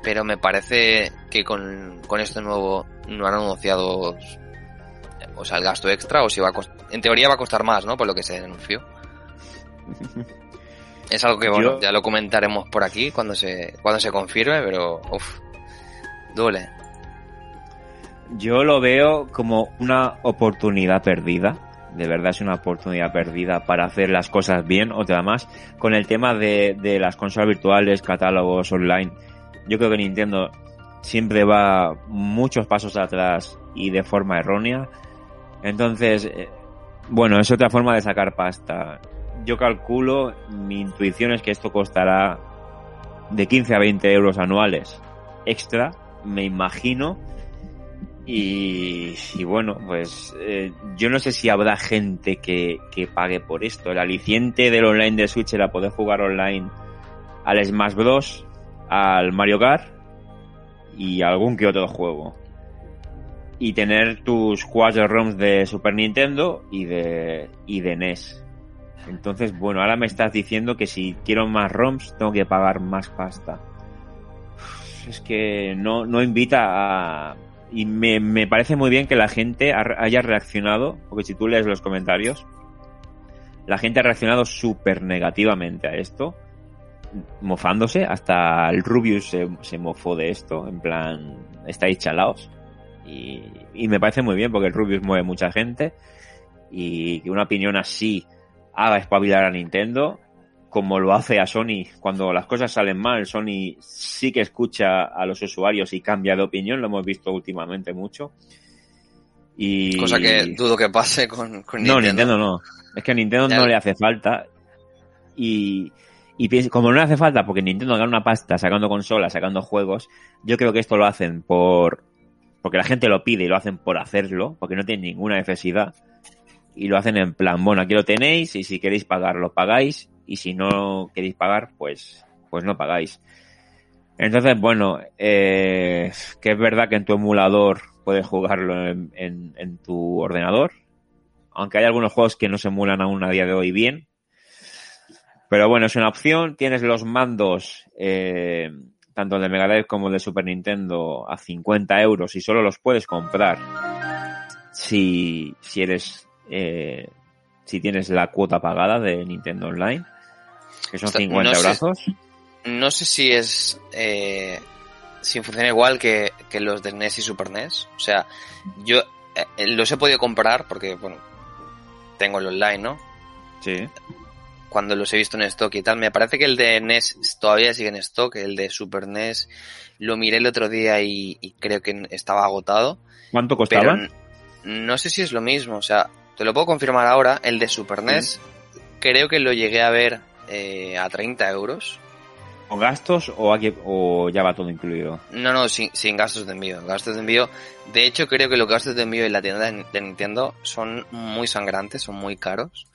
Pero me parece que con, con esto nuevo no han anunciado o sea, el gasto extra o si va a cost- en teoría va a costar más, ¿no? Por lo que se denunció. Es algo que, bueno, Yo- ya lo comentaremos por aquí cuando se, cuando se confirme, pero, uff, duele. Yo lo veo como una oportunidad perdida. De verdad es una oportunidad perdida para hacer las cosas bien. Otra más, con el tema de, de las consolas virtuales, catálogos online. Yo creo que Nintendo siempre va muchos pasos atrás y de forma errónea. Entonces, eh, bueno, es otra forma de sacar pasta. Yo calculo, mi intuición es que esto costará de 15 a 20 euros anuales extra, me imagino. Y, y bueno, pues eh, yo no sé si habrá gente que, que pague por esto. El aliciente del online de Switch era poder jugar online al Smash Bros, al Mario Kart y algún que otro juego. Y tener tus cuatro ROMs de Super Nintendo y de, y de NES. Entonces, bueno, ahora me estás diciendo que si quiero más ROMs tengo que pagar más pasta. Es que no, no invita a... Y me, me parece muy bien que la gente ha- haya reaccionado, porque si tú lees los comentarios, la gente ha reaccionado súper negativamente a esto, mofándose, hasta el Rubius se, se mofó de esto, en plan, estáis chalaos. Y, y me parece muy bien, porque el Rubius mueve mucha gente, y que una opinión así haga espabilar a Nintendo, como lo hace a Sony cuando las cosas salen mal. Sony sí que escucha a los usuarios y cambia de opinión, lo hemos visto últimamente mucho. Y... Cosa que dudo que pase con, con No, Nintendo. Nintendo no. Es que a Nintendo Ya. no le hace falta. Y, y como no le hace falta porque Nintendo gana una pasta sacando consolas, sacando juegos, yo creo que esto lo hacen por... Porque la gente lo pide y lo hacen por hacerlo, porque no tienen ninguna necesidad. Y lo hacen en plan, bueno, aquí lo tenéis y si queréis pagar lo pagáis y si no queréis pagar, pues, pues no pagáis. Entonces, bueno, eh, que es verdad que en tu emulador puedes jugarlo en, en- tu ordenador, aunque hay algunos juegos que no se emulan aún a día de hoy bien. Pero bueno, es una opción. Tienes los mandos, eh, tanto de Mega Drive como de Super Nintendo, a 50 euros y solo los puedes comprar si, si eres, eh, si tienes la cuota pagada de Nintendo Online, que son Esto- 50 no sé- euros. No sé si es. Eh, si funciona igual que, que los de NES y Super NES. O sea, yo eh, los he podido comprar porque, bueno, tengo el online, ¿no? Sí. Cuando los he visto en stock y tal. Me parece que el de NES todavía sigue en stock. El de Super NES lo miré el otro día y, y creo que estaba agotado. ¿Cuánto Pero costaban? n- no sé si es lo mismo. O sea, te lo puedo confirmar ahora. El de Super NES creo que lo llegué a ver eh, a 30 euros. ¿Con gastos o, aquí- o ya va todo incluido? No, no, sin, sin gastos de envío. Gastos de envío. De hecho, creo que los gastos de envío en la tienda de, de Nintendo son muy sangrantes, son muy caros.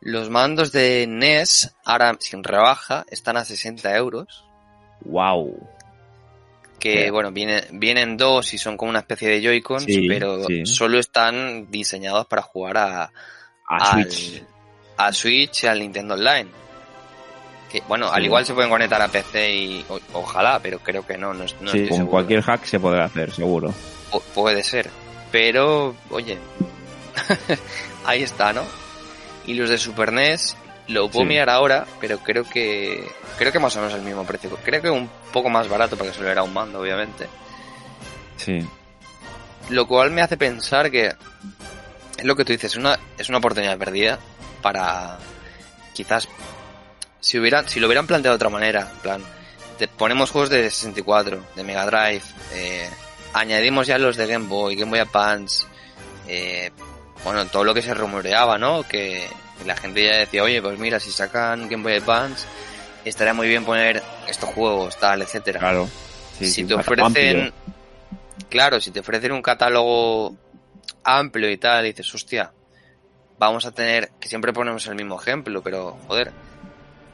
Los mandos de NES, ahora sin rebaja, están a 60 euros. ¡Wow! Que, bueno, viene, vienen dos y son como una especie de Joy-Cons, Sí, pero sí. solo están diseñados para jugar a, A al- Switch. a Switch y al Nintendo Online. Que, bueno, al igual se pueden conectar a PC y o- ojalá, pero creo que no, no, no estoy con seguro. cualquier hack se podrá hacer, seguro. Pu- puede ser. Pero, oye, ahí está, ¿no? Y los de Super NES, lo puedo Sí. mirar ahora, pero creo que creo que más o menos el mismo precio. Creo que un poco más barato porque solo era un mando, obviamente. Sí. Lo cual me hace pensar que es lo que tú dices, es una, es una oportunidad perdida para quizás si hubieran, si lo hubieran planteado de otra manera, en plan, te ponemos juegos de 64, de Mega Drive, eh, añadimos ya los de Game Boy, Game Boy Advance, eh, bueno, todo lo que se rumoreaba, ¿no? Que la gente ya decía, oye, pues mira, si sacan Game Boy Advance, estaría muy bien poner estos juegos, tal, etcétera. Claro. Sí, si sí, te ofrecen, claro, si te ofrecen un catálogo amplio y tal, y dices, hostia, vamos a tener, que siempre ponemos el mismo ejemplo, pero joder,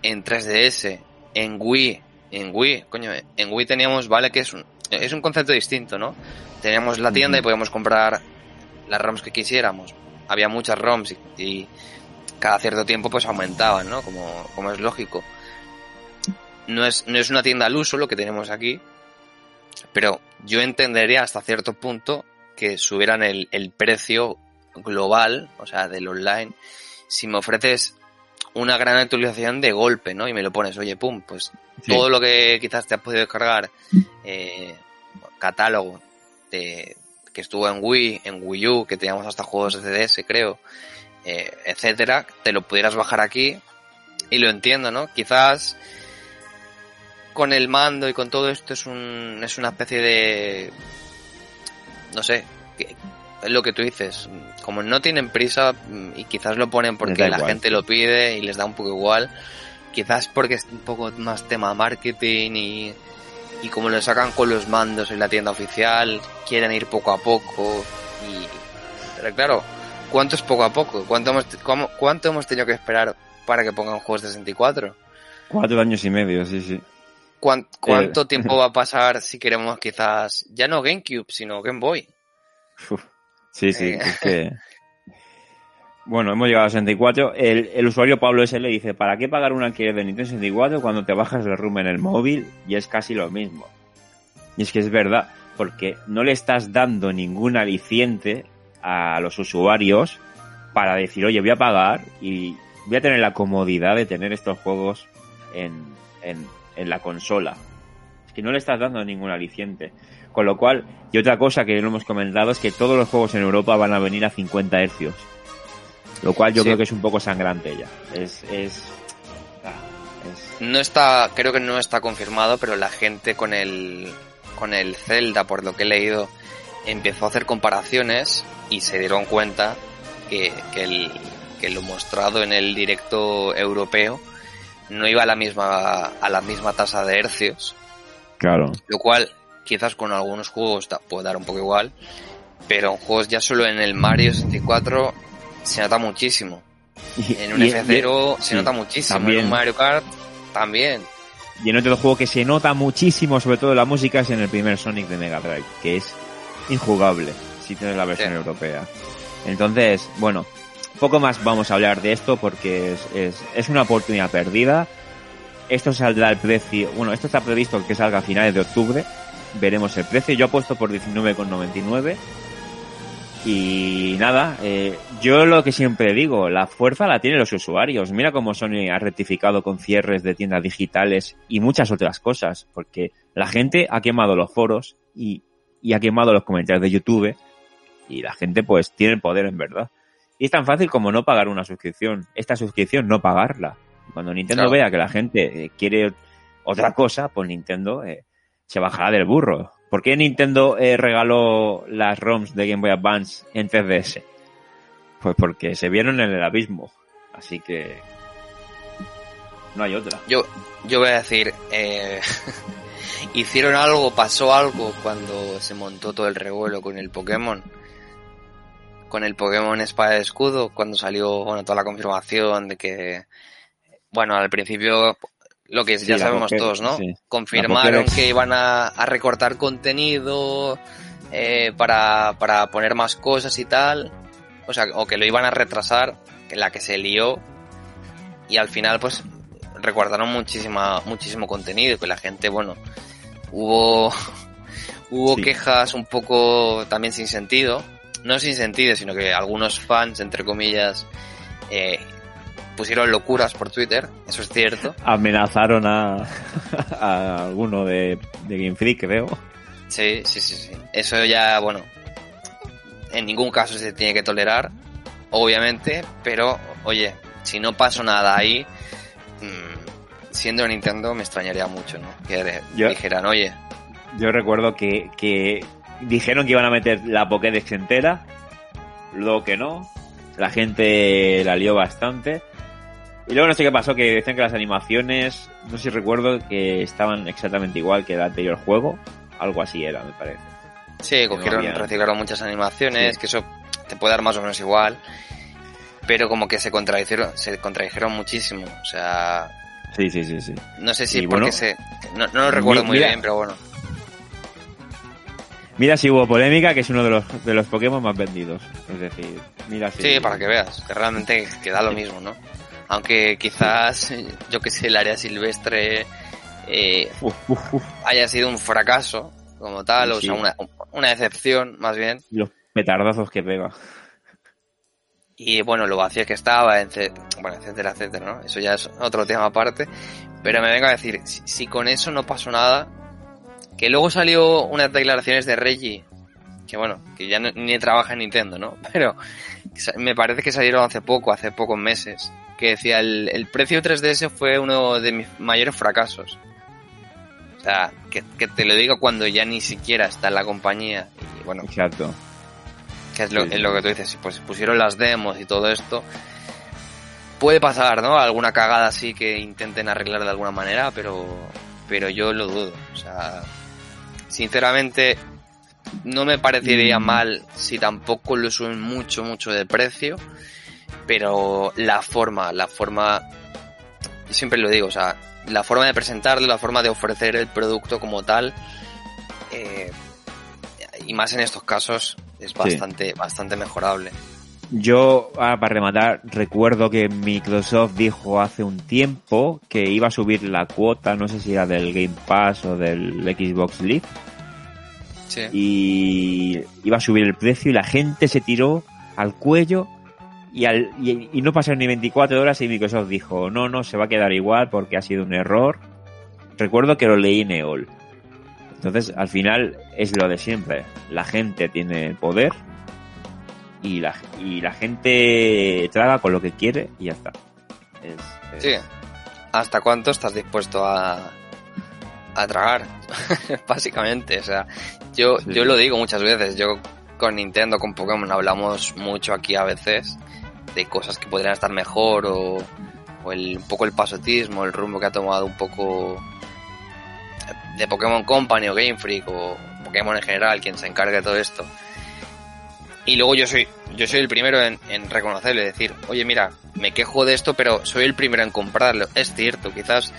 en 3DS, en Wii, en Wii, coño, en Wii teníamos, vale, que es un, es un concepto distinto, ¿no? Teníamos la tienda y podíamos comprar las ROMs que quisiéramos. Había muchas ROMs y, y cada cierto tiempo pues aumentaban, ¿no? Como, como es lógico. No es, no es una tienda al uso lo que tenemos aquí, pero yo entendería hasta cierto punto que subieran el, el precio global, o sea, del online, si me ofreces una gran actualización de golpe, ¿no? Y me lo pones, oye, pum, pues Sí. todo lo que quizás te has podido descargar, eh, catálogo de, que estuvo en Wii, en Wii U, que teníamos hasta juegos de CDS, creo, eh, etcétera, te lo pudieras bajar aquí y lo entiendo, ¿no? Quizás con el mando y con todo esto es un es una especie de no sé que- es lo que tú dices como no tienen prisa y quizás lo ponen porque la gente lo pide y les da un poco igual quizás porque es un poco más tema marketing y y como lo sacan con los mandos en la tienda oficial quieren ir poco a poco y pero claro cuánto es poco a poco cuánto hemos cómo- cuánto hemos tenido que esperar para que pongan juegos de 64 Cuatro años y medio, sí, sí. ¿Cuán- ¿Cuánto Eh. tiempo va a pasar si queremos quizás, ya no GameCube, sino Game Boy? Uf. Sí, sí, Eh. es que... Bueno, hemos llegado a 64. El, el usuario Pablo S. le dice, ¿para qué pagar un alquiler de Nintendo 64 cuando te bajas el ROM en el móvil? Y es casi lo mismo. Y es que es verdad, porque no le estás dando ningún aliciente a los usuarios para decir, oye, voy a pagar y voy a tener la comodidad de tener estos juegos en, en, en la consola. Es que no le estás dando ningún aliciente. Con lo cual, y otra cosa que no hemos comentado es que todos los juegos en Europa van a venir a 50 hercios. Lo cual yo Sí. creo que es un poco sangrante ya. Es, es, ah, es- No está, creo que no está confirmado, pero la gente con el, con el Zelda, por lo que he leído, empezó a hacer comparaciones y se dieron cuenta que, que, el, que lo mostrado en el directo europeo no iba a la misma, a la misma tasa de hercios claro. lo cual quizás con algunos juegos da- puede dar un poco igual, pero en juegos ya solo en el Mario 64 se nota muchísimo. En un y- F0 y- se sí, nota muchísimo, también. en un Mario Kart también. Y en otro juego que se nota muchísimo, sobre todo la música, es en el primer Sonic de Mega Drive, que es injugable si tienes la versión Sí. europea. Entonces, bueno, poco más vamos a hablar de esto porque es, es, es una oportunidad perdida. Esto saldrá al precio, bueno, esto está previsto que salga a finales de octubre. Veremos el precio. Yo apuesto por 19,99. Y nada, eh, yo lo que siempre digo, la fuerza la tienen los usuarios. Mira cómo Sony ha rectificado con cierres de tiendas digitales y muchas otras cosas, porque la gente ha quemado los foros y, y ha quemado los comentarios de YouTube y la gente pues tiene el poder en verdad. Y es tan fácil como no pagar una suscripción, esta suscripción no pagarla. Cuando Nintendo Claro. vea que la gente eh, quiere otra cosa, pues Nintendo eh, se bajará del burro. ¿Por qué Nintendo eh, regaló las ROMs de Game Boy Advance en 3DS? Pues porque se vieron en el abismo. Así que no hay otra. Yo, yo voy a decir, eh, hicieron algo, pasó algo cuando se montó todo el revuelo con el Pokémon. Con el Pokémon Espada y Escudo, cuando salió, bueno, toda la confirmación de que, bueno, al principio, lo que Sí, ya sabemos Poké- todos, ¿no? sí. Confirmaron que iban a, a recortar contenido, eh, para, para poner más cosas y tal. O sea, o que lo iban a retrasar, que la que se lió. Y al final, pues, recordaron muchísima, muchísimo contenido, que la gente, bueno, hubo, hubo Sí. quejas un poco también sin sentido. No sin sentido, sino que algunos fans, entre comillas, eh, pusieron locuras por Twitter, eso es cierto. Amenazaron a, a alguno de, de Game Freak, creo. Sí, sí, sí, sí. Eso ya, bueno, en ningún caso se tiene que tolerar, obviamente, pero, oye, si no pasó nada ahí, mm, siendo Nintendo me extrañaría mucho, ¿no? Que Yo- dijeran, oye, Yo recuerdo que, que dijeron que iban a meter la Pokédex entera, luego que no, la gente la lió bastante. Y luego no sé qué pasó, que decían que las animaciones, no sé si recuerdo, que estaban exactamente igual que el anterior juego. Algo así era, me parece. Sí, cogieron, había- reciclaron muchas animaciones, Sí. que eso te puede dar más o menos igual. Pero como que se contradijeron, se contradijeron muchísimo. O sea, Sí, sí, sí, sí. no sé si Y porque bueno, se... No, no lo recuerdo muy bien, pero bueno. Mira si hubo polémica, que es uno de los, de los Pokémon más vendidos. Es decir, mira si... Sí, para que veas, que realmente que da lo mismo, ¿no? Aunque quizás, yo que sé, el área silvestre eh, Uf, uf, uf. haya sido un fracaso como tal, o Sí. sea, una, una decepción más bien. Los petardazos que pega. Y bueno, lo vacío que estaba, ence- bueno, etcétera, etcétera, ¿no? Eso ya es otro tema aparte. Pero me vengo a decir, si, con eso no pasó nada, que luego salió unas declaraciones de Reggie, que bueno, que ya no- ni trabaja en Nintendo, ¿no? Pero me parece que salieron hace poco, hace pocos meses, que decía el, el precio 3DS fue uno de mis mayores fracasos. O sea, que, que te lo digo cuando ya ni siquiera está en la compañía. Y bueno, Exacto. Que es lo, Sí, sí. es lo que tú dices, pues pusieron las demos y todo esto, puede pasar, ¿no? Alguna cagada así que intenten arreglar de alguna manera, pero, pero yo lo dudo. O sea, sinceramente, no me parecería Mm. mal si tampoco lo suben mucho, mucho de precio, pero la forma, la forma, yo siempre lo digo, o sea, la forma de presentarlo, la forma de ofrecer el producto como tal, eh, y más en estos casos, es bastante, bastante mejorable. Yo, ah, para rematar, recuerdo que Microsoft dijo hace un tiempo que iba a subir la cuota, no sé si era del Game Pass o del Xbox Live, Sí. y iba a subir el precio y la gente se tiró al cuello y, al, y, y no pasaron ni 24 horas y Microsoft dijo, no, no, se va a quedar igual porque ha sido un error. Recuerdo que lo leí en EOL. Entonces, al final es lo de siempre. La gente tiene poder y la, y la gente traga con lo que quiere y ya está. Es- es- Sí. ¿Hasta cuánto estás dispuesto a, a tragar? Básicamente, o sea, yo, Sí. yo lo digo muchas veces, yo con Nintendo, con Pokémon hablamos mucho aquí a veces de cosas que podrían estar mejor o, o el, un poco el pasotismo, el rumbo que ha tomado un poco de Pokémon Company o Game Freak o Pokémon en general, quien se encargue de todo esto. Y luego yo soy, yo soy el primero en, en reconocerlo y decir, oye mira, me quejo de esto, pero soy el primero en comprarlo. Es cierto, quizás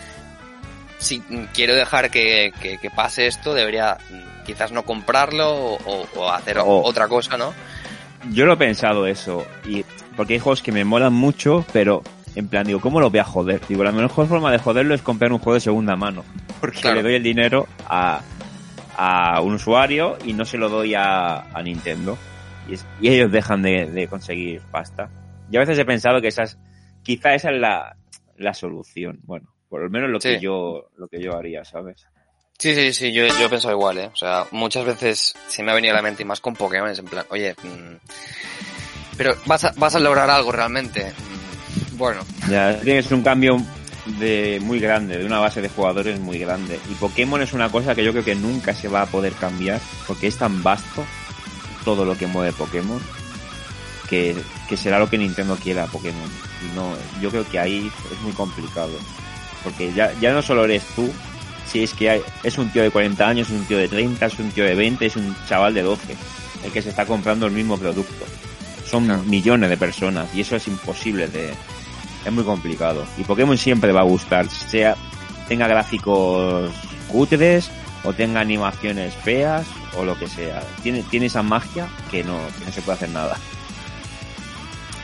si quiero dejar que, que- que pase esto, debería mm, quizás no comprarlo o, o- hacer otra cosa, ¿no? Yo lo he pensado eso, y porque hay juegos que me molan mucho, pero en plan, digo, ¿cómo lo voy a joder? Digo, la mejor forma de joderlo es comprar un juego de segunda mano, porque Claro. le doy el dinero a, a un usuario y no se lo doy a, a Nintendo. Y, es- y ellos dejan de, de conseguir pasta. Yo a veces he pensado que esas, quizá esa es la, la solución. Bueno, por lo menos lo que yo, lo que yo haría, ¿sabes? Sí, sí, sí, yo, yo he pensado igual, ¿eh? O sea, muchas veces se me ha venido a la mente y más con Pokémon, en plan, oye, mm, pero vas a, vas a lograr algo realmente. Bueno, Ya tiene que ser un cambio de muy grande, de una base de jugadores muy grande. Y Pokémon es una cosa que yo creo que nunca se va a poder cambiar, porque es tan vasto todo lo que mueve Pokémon, que, que será lo que Nintendo quiera a Pokémon. Y no, yo creo que ahí es muy complicado. Porque ya, ya no solo eres tú, si es que hay- es un tío de 40 años, es un tío de 30, es un tío de 20, es un chaval de 12, el que se está comprando el mismo producto. Son Claro. millones de personas y eso es imposible de, es muy complicado. Y Pokémon siempre va a gustar, sea tenga gráficos cutres o tenga animaciones feas o lo que sea. Tiene, tiene esa magia que no, que no se puede hacer nada.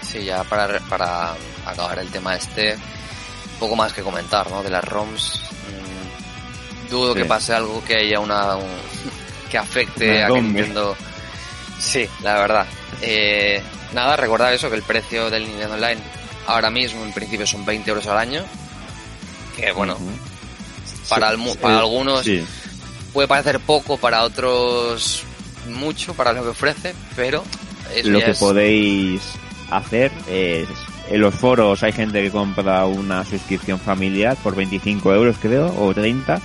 sí, ya para, para acabar el tema este, poco más que comentar, ¿no? De las ROMs, mm, dudo Sí. que pase algo que haya una, un- que afecte Una a que ¿eh? Nintendo... Sí, la verdad. Eh, nada, recordar eso, que el precio del Nintendo Online ahora mismo en principio son 20 euros al año, que bueno, para, Sí, para eh, algunos sí. puede parecer poco, para otros mucho para lo que ofrece, pero eso lo que es- podéis hacer es en los foros hay gente que compra una suscripción familiar por 25 euros creo o 30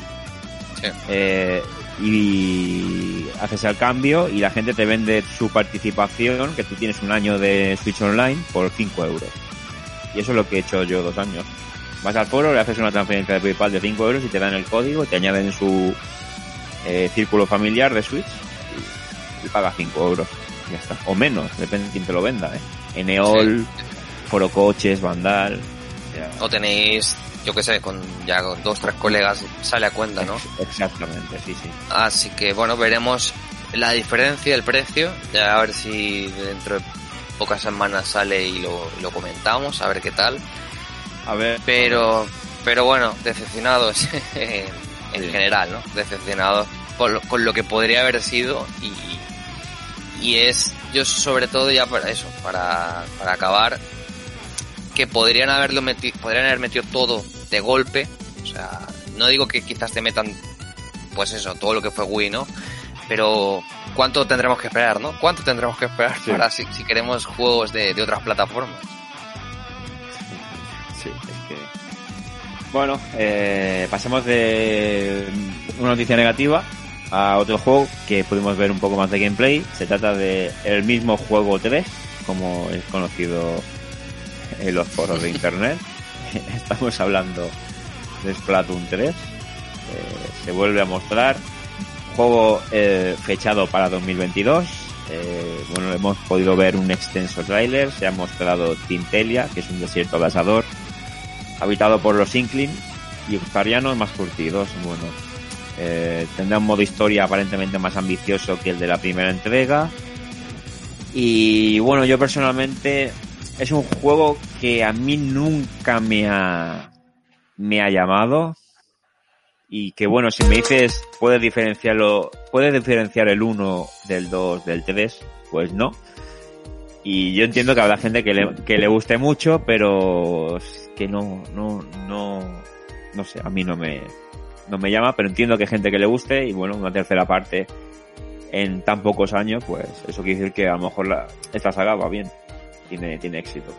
Sí. Eh, y haces el cambio y la gente te vende su participación, que tú tienes un año de Switch Online, por 5 euros. Y eso es lo que he hecho yo dos años. Vas al foro, le haces una transferencia de PayPal de 5 euros y te dan el código, te añaden su eh, círculo familiar de Switch y, y pagas 5 euros. Y ya está. O menos, depende de quién te lo venda. ¿eh? Eneol, Foro Coches, Vandal. ya. O tenéis, yo qué sé, con ya con dos, tres colegas sale a cuenta, ¿no? Exactamente, sí, sí. Así que bueno, veremos la diferencia, el precio, ya a ver si dentro de pocas semanas sale y lo, lo comentamos, a ver qué tal. A ver. Pero, pero bueno, decepcionados en, Sí. general, ¿no? Decepcionados con lo, con lo que podría haber sido y, y es, yo sobre todo ya para eso, para, para acabar, que podrían haberlo metido, podrían haber metido todo de golpe, o sea, no digo que quizás te metan, pues eso, todo lo que fue Wii, ¿no? Pero, ¿cuánto tendremos que esperar, no? ¿Cuánto tendremos que esperar Sí. para si, si queremos juegos de, de otras plataformas? Sí, es que. Bueno, eh, pasemos de una noticia negativa a otro juego que pudimos ver un poco más de gameplay. Se trata de el mismo juego 3, como es conocido en los foros de internet. Estamos hablando de Splatoon 3. Eh, se vuelve a mostrar. Juego eh, fechado para 2022. Eh, bueno, hemos podido ver un extenso tráiler. Se ha mostrado Tintelia, que es un desierto abrasador habitado por los Inkling y octarianos más curtidos. Bueno, eh, tendrá un modo historia aparentemente más ambicioso que el de la primera entrega. Y bueno, yo personalmente es un juego que a mí nunca me ha, me ha llamado. Y que bueno, si me dices, puedes diferenciarlo, puedes diferenciar el 1 del 2 del 3, pues no. Y yo entiendo que habrá gente que le, que le guste mucho, pero que no, no, no, no sé, a mí no me, no me llama, pero entiendo que hay gente que le guste y bueno, una tercera parte en tan pocos años, pues eso quiere decir que a lo mejor la, esta saga va bien, tiene, tiene éxito.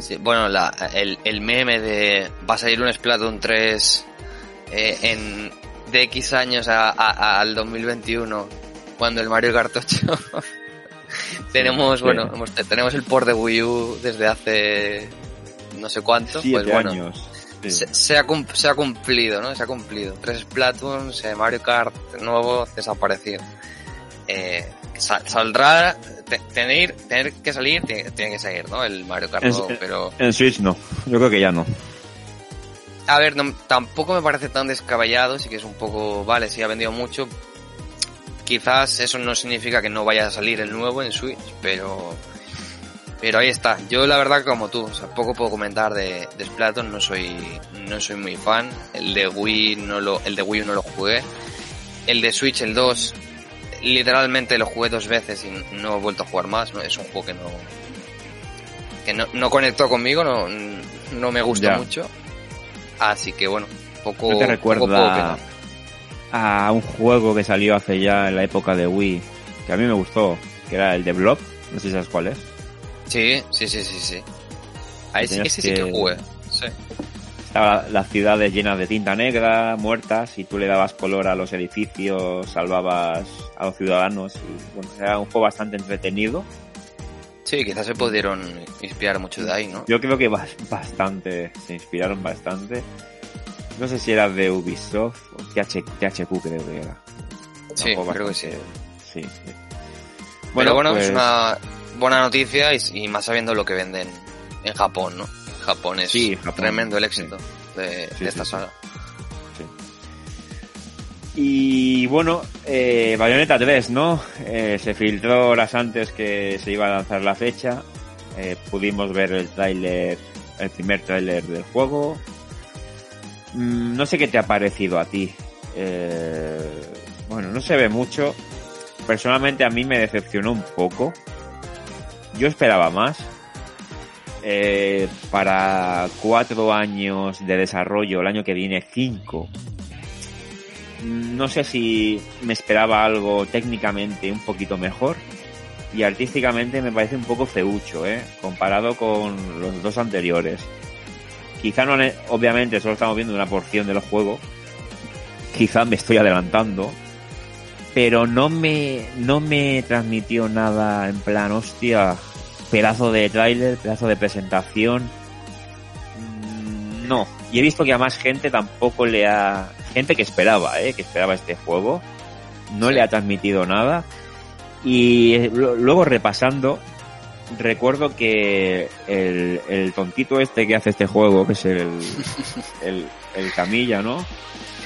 Sí, bueno, la, el, el meme de va a salir un Splatoon 3 eh, en de X años a, a- al 2021 cuando el Mario Kart 8 tenemos, Sí. bueno, hemos- tenemos el port de Wii U desde hace no sé cuánto, Siete pues bueno, años. Sí. se, se ha, cum- se ha cumplido, ¿no? Se ha cumplido. Tres Splatoons, eh, Mario Kart nuevo desaparecido. Eh, sal- saldrá, tener, tener que salir, tiene, tiene que salir, ¿no? El Mario Kart nuevo, pero... En Switch no, yo creo que ya no. A ver, no- tampoco me parece tan descabellado, sí que es un poco, vale, sí ha vendido mucho. Quizás eso no significa que no vaya a salir el nuevo en Switch, pero pero ahí está. Yo la verdad como tú, o sea, poco puedo comentar de, de Splatoon, no soy no soy muy fan. El de Wii no lo el de Wii no lo jugué. El de Switch el 2 literalmente lo jugué dos veces y no he vuelto a jugar más, es un juego que no que no, no conectó conmigo, no no me gusta Ya. mucho. Así que bueno, poco ¿No te poco recuerda opinar. a un juego que salió hace ya en la época de Wii, que a mí me gustó, que era el de Blob, no sé si sabes cuál es. Sí, sí, sí, sí, sí. Ahí sí, ese sí que que- jugué. Sí. Estaba las ciudades llenas de tinta negra, muertas, y tú le dabas color a los edificios, salvabas a los ciudadanos, y bueno, era un juego bastante entretenido. Sí, quizás se pudieron inspirar mucho de ahí, ¿no? Yo creo que bas- bastante, se inspiraron bastante. No sé si era de Ubisoft o TH, THQ creo que era. Sí, creo que sí. Sí, sí. Pero bueno, pues, es una buena noticia y, y más sabiendo lo que venden en Japón, ¿no? Japón es Sí, Japón, tremendo el éxito de, Sí, de esta saga. Y bueno, eh, Bayonetta 3, ¿no? Eh, se filtró horas antes que se iba a lanzar la fecha. Eh, pudimos ver el tráiler, el primer tráiler del juego. Mm, no sé qué te ha parecido a ti. Eh, bueno, no se ve mucho. Personalmente a mí me decepcionó un poco. Yo esperaba más. Eh, para cuatro años de desarrollo, el año que viene cinco, no sé si me esperaba algo técnicamente un poquito mejor y artísticamente me parece un poco feucho, ¿eh? comparado con los dos anteriores. Quizá no, obviamente, solo estamos viendo una porción del juego quizá me estoy adelantando, pero no me, no me transmitió nada en plan, hostia, pedazo de tráiler, pedazo de presentación. Mm, No, y he visto que a más gente tampoco le ha, gente que esperaba, eh, que esperaba este juego, no le ha transmitido nada. Y eh, luego repasando, recuerdo que el, el tontito este que hace este juego, que es el, el, el Camilla, ¿no?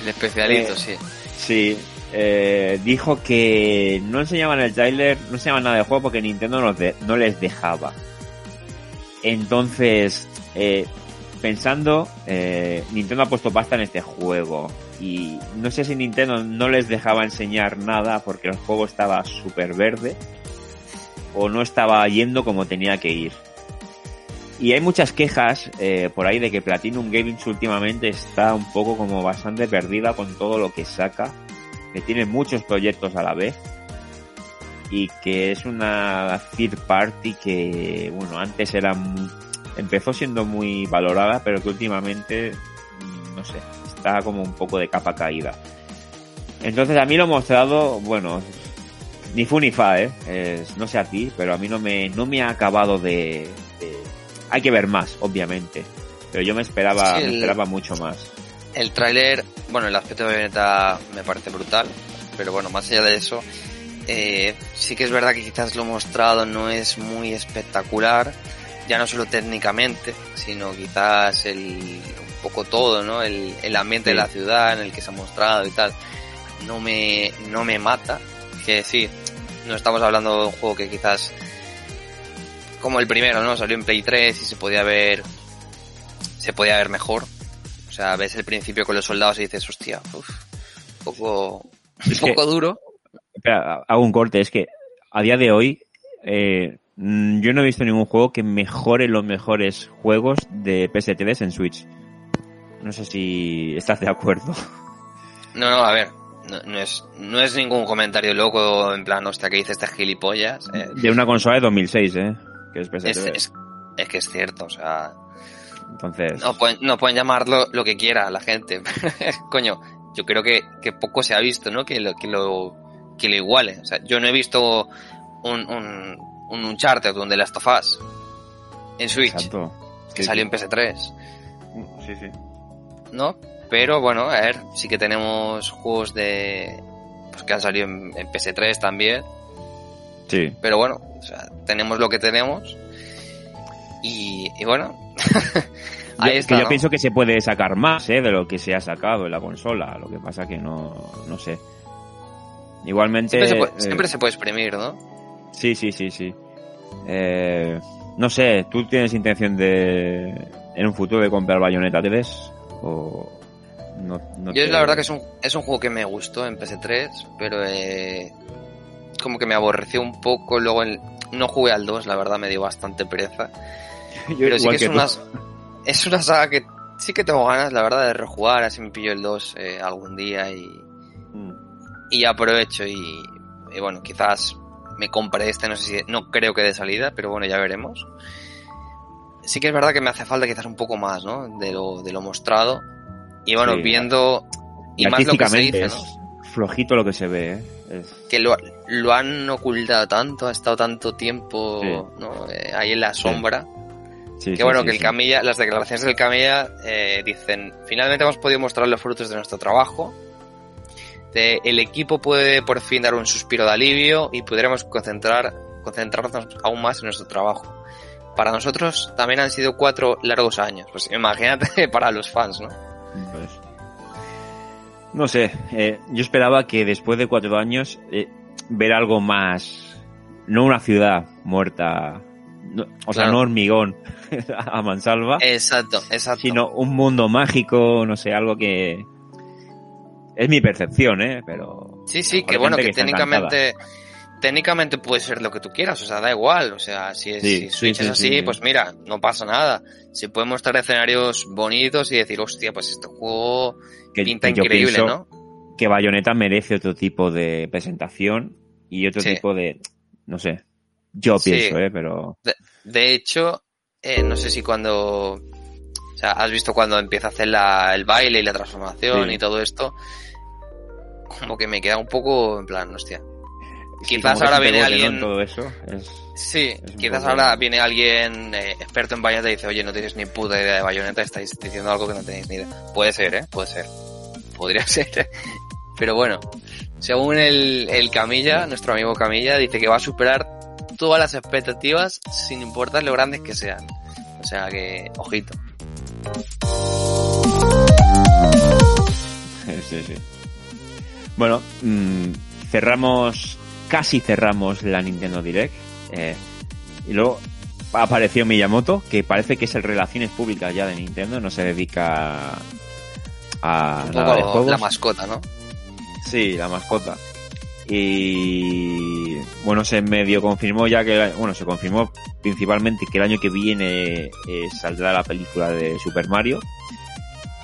El especialito, Eh, sí. Sí, eh, dijo que no enseñaban el tráiler, no enseñaban nada del juego porque Nintendo no, les dejaba. Entonces, eh, pensando, eh, Nintendo ha puesto pasta en este juego y no sé si Nintendo no les dejaba enseñar nada porque el juego estaba súper verde o no estaba yendo como tenía que ir. Y hay muchas quejas por ahí de que Platinum Games últimamente está un poco como bastante perdida con todo lo que saca, que tiene muchos proyectos a la vez y que es una third party que, bueno, antes era empezó siendo muy valorada, pero que últimamente, mm, no sé, está como un poco de capa caída. Entonces a mí lo mostrado, bueno, ni fu ni fa, ¿eh? Es- no sé a ti, pero a mí no me, no me ha acabado de, de- Hay que ver más, obviamente. Pero yo me esperaba, Sí, me esperaba mucho más. El tráiler, bueno, el aspecto de Bayonetta me parece brutal, pero bueno, más allá de eso, eh, sí que es verdad que quizás lo mostrado no es muy espectacular, ya no solo técnicamente, sino quizás el, un poco todo, ¿no? El, el ambiente Sí. de la ciudad en el que se ha mostrado y tal, no me, no me mata, que sí, no estamos hablando de un juego que quizás, como el primero, ¿no? Salió en Play 3 y se podía ver, se podía ver mejor, o sea, ves el principio con los soldados y dices, hostia, uf, un poco, un que- poco duro. Espera, hago un corte, es que a día de hoy eh, mm, yo no he visto ningún juego que mejore los mejores juegos de PS3 en Switch. No sé si estás de acuerdo. No, no, a ver, no, no es, no es ningún comentario loco en plan, hostia, que dice este gilipollas. eh, De una consola de 2006, ¿eh? Que es PS3. es, es, es que es cierto, o sea, Entonces, no pueden, no pueden llamarlo lo que quiera la gente. Coño, yo creo que, que poco se ha visto, ¿no? Que lo, que lo, que lo iguale. O sea, yo no he visto un, un, un Uncharted donde Last of Us en Switch, exacto. que Sí, salió en PS3. Sí, sí. ¿no? Pero bueno, a ver, sí que tenemos juegos de pues que han salido en, en PS3 también, Sí. pero bueno, o sea, tenemos lo que tenemos y, y bueno, ahí Yo- está. que yo ¿no? pienso que se puede sacar más, ¿eh? De lo que se ha sacado en la consola. Lo que pasa que no, no sé. Igualmente. siempre, se puede, eh, siempre se puede exprimir, ¿no? Sí, sí, sí, sí. Eh, no sé, ¿tú tienes intención de en un futuro de comprar Bayonetta 3? O no, no Yo te- la verdad que es un, es un juego que me gustó en PS3, pero eh, como que me aborreció un poco, luego el- no jugué al 2, la verdad me dio bastante pereza. Yo Pero sí que es una, es una saga que sí que tengo ganas, la verdad, de rejugar, así me pillo el 2 eh, algún día y, Mm. y aprovecho y, y bueno, quizás me compre este, no sé si, no creo que de salida, pero bueno, ya veremos. Sí que es verdad que me hace falta quizás un poco más, ¿no? De lo, de lo mostrado. Y bueno, Sí. viendo, y más lo que se dice, ¿no? flojito lo que se ve, ¿eh? Es- Que lo, lo han ocultado tanto, ha estado tanto tiempo, Sí. ¿no? Eh, ahí en la sombra. sí, Que sí, bueno, sí, que el. Camilla, las declaraciones del Camilla eh, dicen, finalmente hemos podido mostrar los frutos de nuestro trabajo. De- el equipo puede por fin dar un suspiro de alivio y podremos concentrar, concentrarnos aún más en nuestro trabajo. Para nosotros también han sido cuatro largos años. Pues imagínate para los fans, ¿no? Pues, no sé, eh, yo esperaba que después de cuatro años eh, ver algo más, no una ciudad muerta, no- o sea, no hormigón a mansalva, Exacto, exacto. sino un mundo mágico, no sé, algo que es mi percepción, ¿eh? Pero Sí, sí, que bueno, que, técnicamente, técnicamente puede ser lo que tú quieras, o sea, da igual, o sea, si, es, Sí, si Switch sí, es sí, así, sí, sí. pues mira, no pasa nada. Se pueden mostrar escenarios bonitos y decir, hostia, pues este juego que, pinta que increíble, ¿no? que Bayonetta merece otro tipo de presentación y otro tipo de, no sé, yo Sí. pienso, ¿eh? Pero De hecho, eh, no sé si cuando, o sea, has visto cuando empieza a hacer la, el baile y la transformación Sí. y todo esto, como que me queda un poco en plan, hostia. Sí, Quizás ahora viene alguien- En todo eso. Es... Sí, Es quizás ahora viene alguien eh, experto en bayoneta y dice, oye, no tienes ni puta idea de bayoneta, estáis diciendo algo que no tenéis ni idea. Puede ser, ¿eh? Puede ser. Podría ser. Pero bueno, según el, el Camilla, nuestro amigo Camilla, dice que va a superar todas las expectativas sin importar lo grandes que sean. O sea que, ojito. sí, sí. Bueno, mm, cerramos, casi cerramos la Nintendo Direct. eh, y luego apareció Miyamoto, que parece que es el Relaciones Públicas ya de Nintendo, no se dedica a Un nada de juegos. la mascota, ¿no? Sí, la mascota. Y bueno, se medio confirmó ya que, bueno, se confirmó principalmente que el año que viene eh, saldrá la película de Super Mario.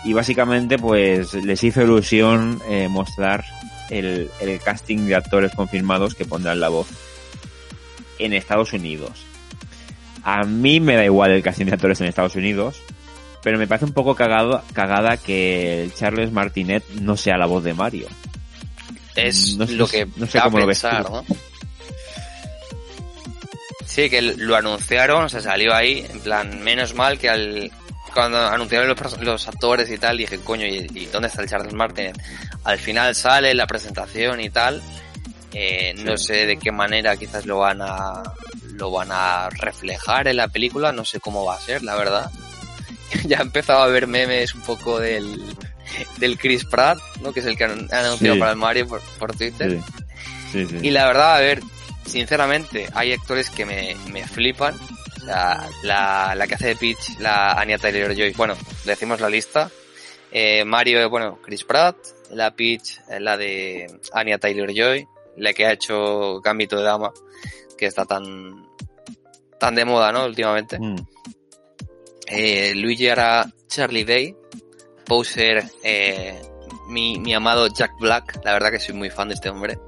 Y básicamente pues les hizo ilusión eh, mostrar el, el casting de actores confirmados que pondrán la voz en Estados Unidos. A mí me da igual el casting de actores en Estados Unidos, pero me parece un poco cagado, cagada que el Charles Martinet no sea la voz de Mario. Es No sé- lo que no sé da a cómo lo ves pensar, tú. ¿no? Sí, que lo anunciaron, se salió ahí, en plan, menos mal que al cuando anunciaron los, actores y tal, dije, coño, ¿y, y dónde está el Charles Martin? Al final sale la presentación y tal, eh, no sé de qué manera quizás lo van a lo van a reflejar en la película, no sé cómo va a ser, la verdad. ya he empezado a ver memes un poco del, del Chris Pratt, ¿no? Que es el que han anunciado Sí. para el Mario por, por Twitter. Sí. Y la verdad, a ver, sinceramente, hay actores que me, me flipan. La, la que hace de Peach, la Anya Taylor-Joy. Bueno, decimos la lista. Eh, Mario, bueno, Chris Pratt. La Peach, eh, la de Anya Taylor-Joy. La que ha hecho Gambito de Dama, que está tan, tan de moda, ¿no? Últimamente. Mm, Eh, Luigi hará Charlie Day. Bowser, eh, mi, mi amado Jack Black. La verdad que soy muy fan de este hombre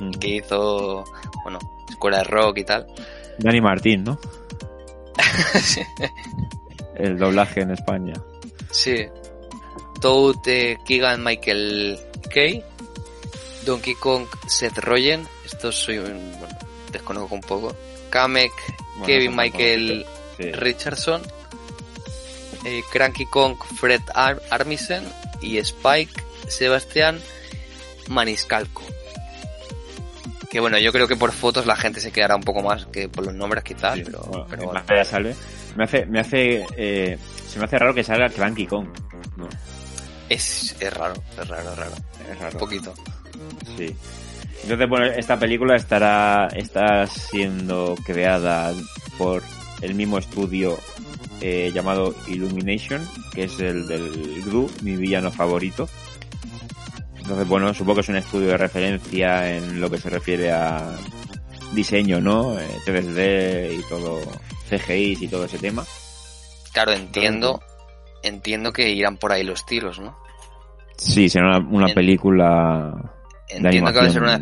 mm. que hizo, bueno, escuela de rock y tal. Dani Martín, ¿no? sí. El doblaje en España. sí. Toad, eh, Keegan Michael Kay. Donkey Kong, Seth Rogen. Estos soy un, bueno, desconozco un poco. Kamek, Bueno, Kevin Michael Sí. Richardson. Eh, Cranky Kong, Fred Ar- Armisen. Y Spike, Sebastián Maniscalco. Que bueno, yo creo que por fotos la gente se quedará un poco más que por los nombres quizás, Sí, pero, bueno, pero en bueno. pantalla sale. Me hace, me hace, eh, se me hace raro que salga Cranky Kong. ¿no? Es, es raro, es raro, es raro. Es raro. Un poquito. Sí. Entonces, bueno, esta película estará, está siendo creada por el mismo estudio eh, llamado Illumination, que es el del Gru, mi villano favorito. Entonces, bueno, supongo que es un estudio de referencia en lo que se refiere a diseño, ¿no? Eh, 3D y todo, CGI y todo ese tema. Claro, entiendo, entiendo que irán por ahí los tiros, ¿no? Sí, será una, una En- película de Entiendo que va a ser una,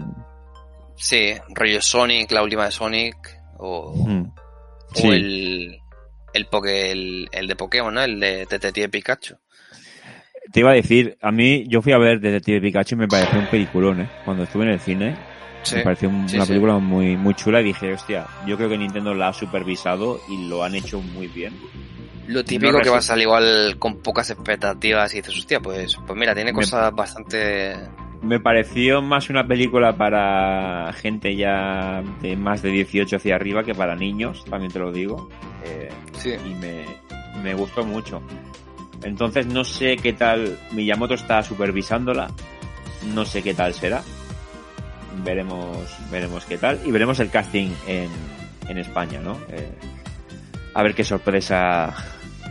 sí, rollo Sonic, la última de Sonic, o, Mm. o Sí. el, el, el de Pokémon, ¿no? El de Detective Pikachu. Te iba a decir, a mí, yo fui a ver Detective Pikachu y me pareció un peliculón, ¿eh? Cuando estuve en el cine, Sí, me pareció un- sí, una sí. película muy, muy chula y dije, hostia, yo creo que Nintendo la ha supervisado y lo han hecho muy bien. Lo típico No que resulta- a salir igual con pocas expectativas y dices, hostia, pues, pues mira, tiene Me- cosas bastante... Me pareció más una película para gente ya de más de 18 hacia arriba que para niños, también te lo digo. Eh, Sí. y me, me gustó mucho. Entonces no sé qué tal, Miyamoto está supervisándola, no sé qué tal será. Veremos, veremos qué tal y veremos el casting en, en España, ¿no? Eh, a ver qué sorpresa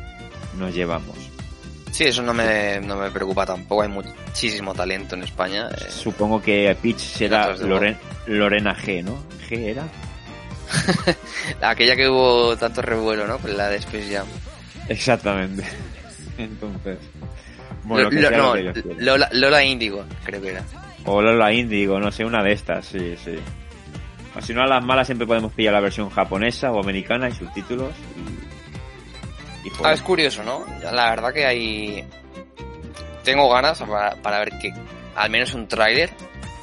nos llevamos. Sí, eso no me, no me preocupa tampoco, hay muchísimo talento en España. eh, Supongo que Peach será Loren- Lorena G, ¿no? G era. aquella que hubo tanto revuelo, ¿no? Con la de Space Jam. Exactamente. Entonces, bueno, Lo- que lo- sea no, lo que Dios quiera. Lola, Lola Índigo, creo que era. O Lola Índigo, no sé, una de estas, sí, sí. O si no, a las malas siempre podemos pillar la versión japonesa o americana y subtítulos. Y, y Ah, es curioso, ¿no? La verdad que hay... Tengo ganas para, para ver que al menos un tráiler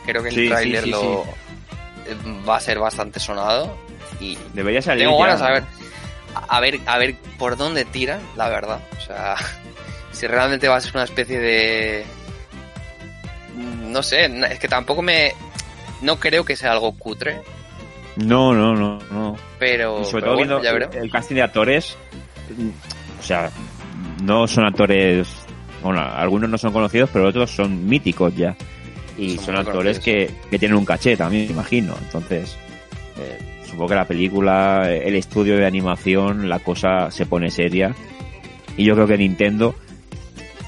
Creo que el Sí, tráiler sí, lo eh, va a ser bastante sonado y Debería salir. tengo ya, ganas ¿no? a ver, a ver, a ver por dónde tiran, la verdad. O sea, si realmente va a ser una especie de, no sé, es que tampoco me, no creo que sea algo cutre, No, no, no, no. pero, Y sobre pero todo bueno, viendo ya el, casting de actores, o sea, no son actores, bueno, algunos no son conocidos, pero otros son míticos ya. Y Son actores que, que tienen un caché también, me imagino. Entonces, eh, supongo que la película, el estudio de animación, la cosa se pone seria. Y yo creo que Nintendo,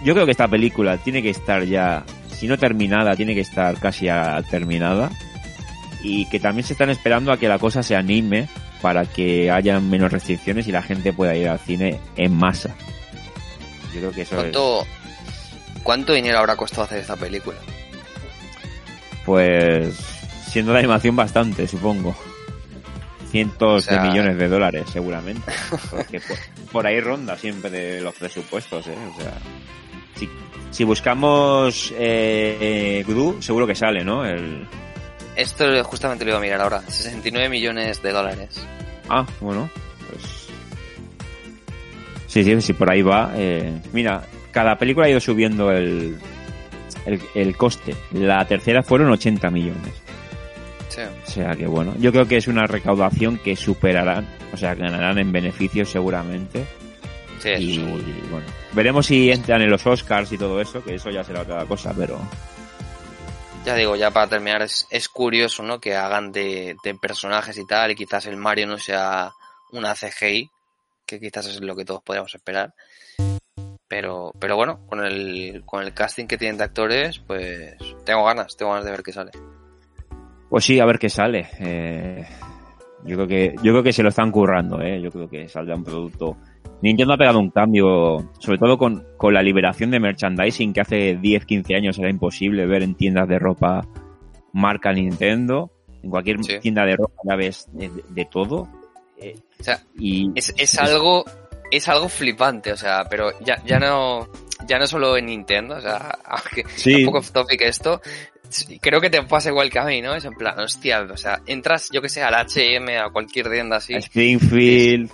yo creo que esta película tiene que estar ya, si no terminada, tiene que estar casi a- terminada. Y que también se están esperando a que la cosa se anime para que haya menos restricciones y la gente pueda ir al cine en masa. Yo creo que eso es, ¿Cuánto, ¿Cuánto dinero habrá costado hacer esta película? pues, siendo de animación bastante, supongo. Cientos O sea- de millones de dólares, seguramente. Porque por, por ahí ronda siempre de los presupuestos, ¿eh? O sea, si, si buscamos eh, Gru, seguro que sale, ¿no? El... Esto justamente lo iba a mirar ahora. 69 millones de dólares. Ah, bueno, pues... Sí, sí, sí, por ahí va. eh, mira, cada película ha ido subiendo el, el, el coste. La tercera fueron 80 millones. Sí. O sea que bueno, yo creo que es una recaudación que superarán, o sea, ganarán en beneficios seguramente. Sí, eso y seguro. bueno, veremos si entran en los Oscars y todo eso, que eso ya será otra cosa, pero Ya digo, ya para terminar, es, es curioso, ¿no? Que hagan de, de personajes y tal, y quizás el Mario no sea una CGI, que quizás es lo que todos podríamos esperar. Pero, pero bueno, con el, con el casting que tienen de actores, pues tengo ganas, tengo ganas de ver qué sale. pues sí, a ver qué sale. Eh, yo creo que yo creo que se lo están currando, eh. Yo creo que saldrá un producto. Nintendo ha pegado un cambio, sobre todo con, con la liberación de merchandising que hace 10, 15 años era imposible ver en tiendas de ropa marca Nintendo. En cualquier Sí. tienda de ropa ya ves de, de todo. Eh, O sea, y es, es algo, es algo flipante, o sea, pero ya, ya no, ya no solo en Nintendo, o sea, aunque Sí. un poco off topic esto, creo que te pasa igual que a mí, ¿no? Es en plan, hostia, o sea, entras, yo que sé, al H&M, a cualquier tienda así, a Springfield,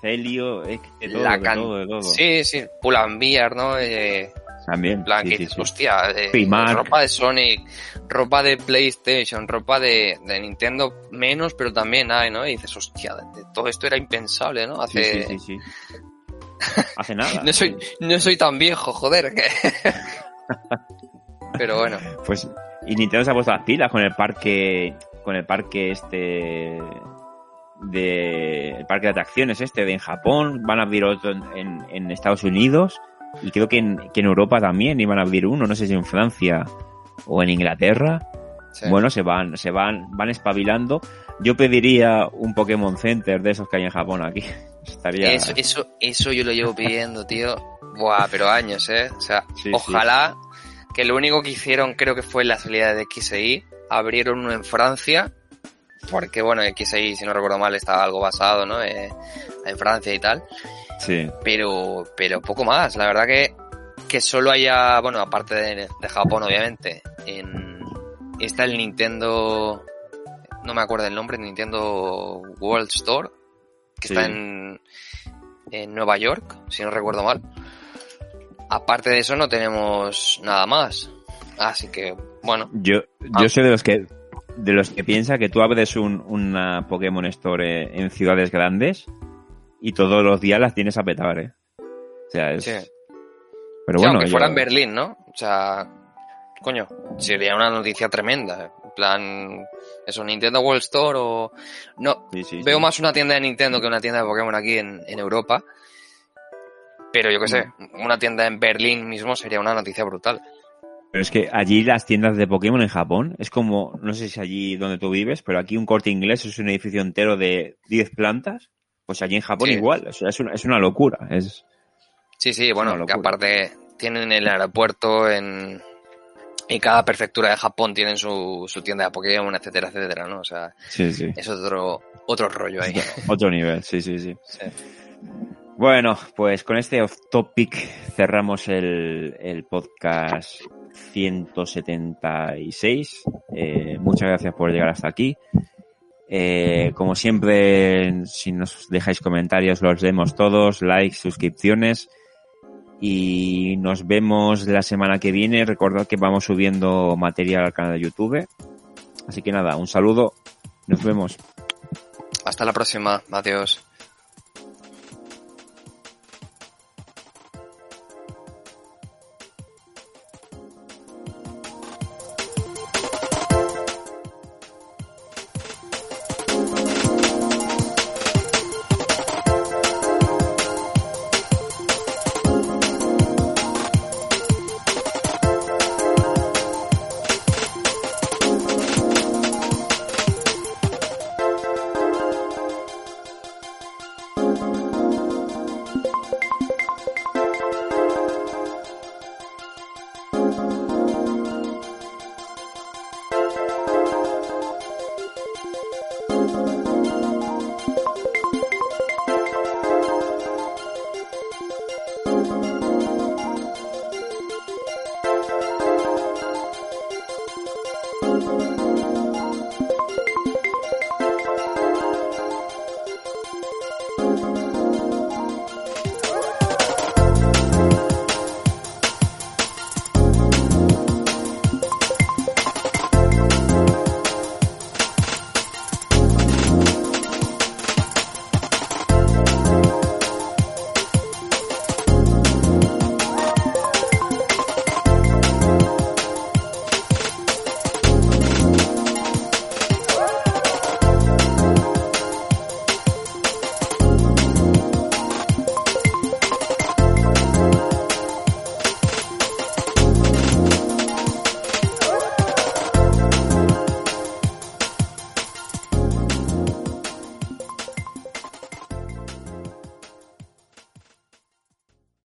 Celio, es que todo, la de can- todo, de todo. Sí, sí, Pull and Bear, ¿no? Eh, También. en plan, sí, que sí, dices, sí. hostia, eh, ropa de Sonic, ropa de PlayStation, ropa de, de Nintendo menos, pero también hay, ¿no? Y dices, hostia, de- de todo esto era impensable, ¿no? Sí, Hace... sí, sí, sí. Hace nada. No soy, no soy tan viejo, joder. que- pero bueno, Pues, y Nintendo se ha puesto las pilas con el parque, con el parque este de el parque de atracciones este de en Japón, van a abrir otro en, en- en Estados Unidos y creo que en, que en Europa también iban a abrir uno, no sé si en Francia o en Inglaterra. sí. Bueno, se van, se van, van espabilando. Yo pediría un Pokémon Center de esos que hay en Japón aquí. Estaría. Eso, eso, eso yo lo llevo pidiendo, tío. Buah, pero años, ¿eh? O sea, Sí, ojalá que lo único que hicieron creo que fue la salida de XI. Abrieron uno en Francia. Porque, bueno, XI, si no recuerdo mal, estaba algo basado, ¿no? Eh, en Francia y tal. Sí. Pero, pero poco más. La verdad que, que solo haya, bueno, aparte de, de Japón, obviamente, en, está el Nintendo, no me acuerdo el nombre, Nintendo World Store, que Sí. está en, en Nueva York, si no recuerdo mal. Aparte de eso no tenemos nada más. Así que, bueno, Yo, Ah. yo soy de los que de los que piensa que tú abres un, una Pokémon Store en ciudades grandes y todos los días las tienes a petar, ¿eh? O sea, es... sí. Pero Sí, bueno, aunque yo- fuera en Berlín, ¿no? O sea, coño, sería una noticia tremenda. En plan, eso, Nintendo World Store o... No, sí, veo más una tienda de Nintendo que una tienda de Pokémon aquí en, en Europa. Pero yo qué sé, Mm. una tienda en Berlín mismo sería una noticia brutal. Pero es que allí las tiendas de Pokémon en Japón es como, no sé si allí donde tú vives, pero aquí un corte inglés es un edificio entero de 10 plantas. Pues allí en Japón Sí. igual, o sea, es una, es una locura. Es, Sí, sí, bueno, que aparte tienen el aeropuerto en... Y cada prefectura de Japón tienen su, su tienda de Pokémon, etcétera, etcétera, ¿no? O sea, sí, sí. es otro, otro rollo ahí. Otro nivel, sí, sí, sí. Sí. Bueno, pues con este off topic cerramos el, podcast 176. Eh, muchas gracias por llegar hasta aquí. Eh, como siempre, si nos dejáis comentarios, los leemos todos, likes, suscripciones. Y nos vemos la semana que viene. Recordad que vamos subiendo material al canal de YouTube. Así que nada, un saludo. Nos vemos. Hasta la próxima. Adiós.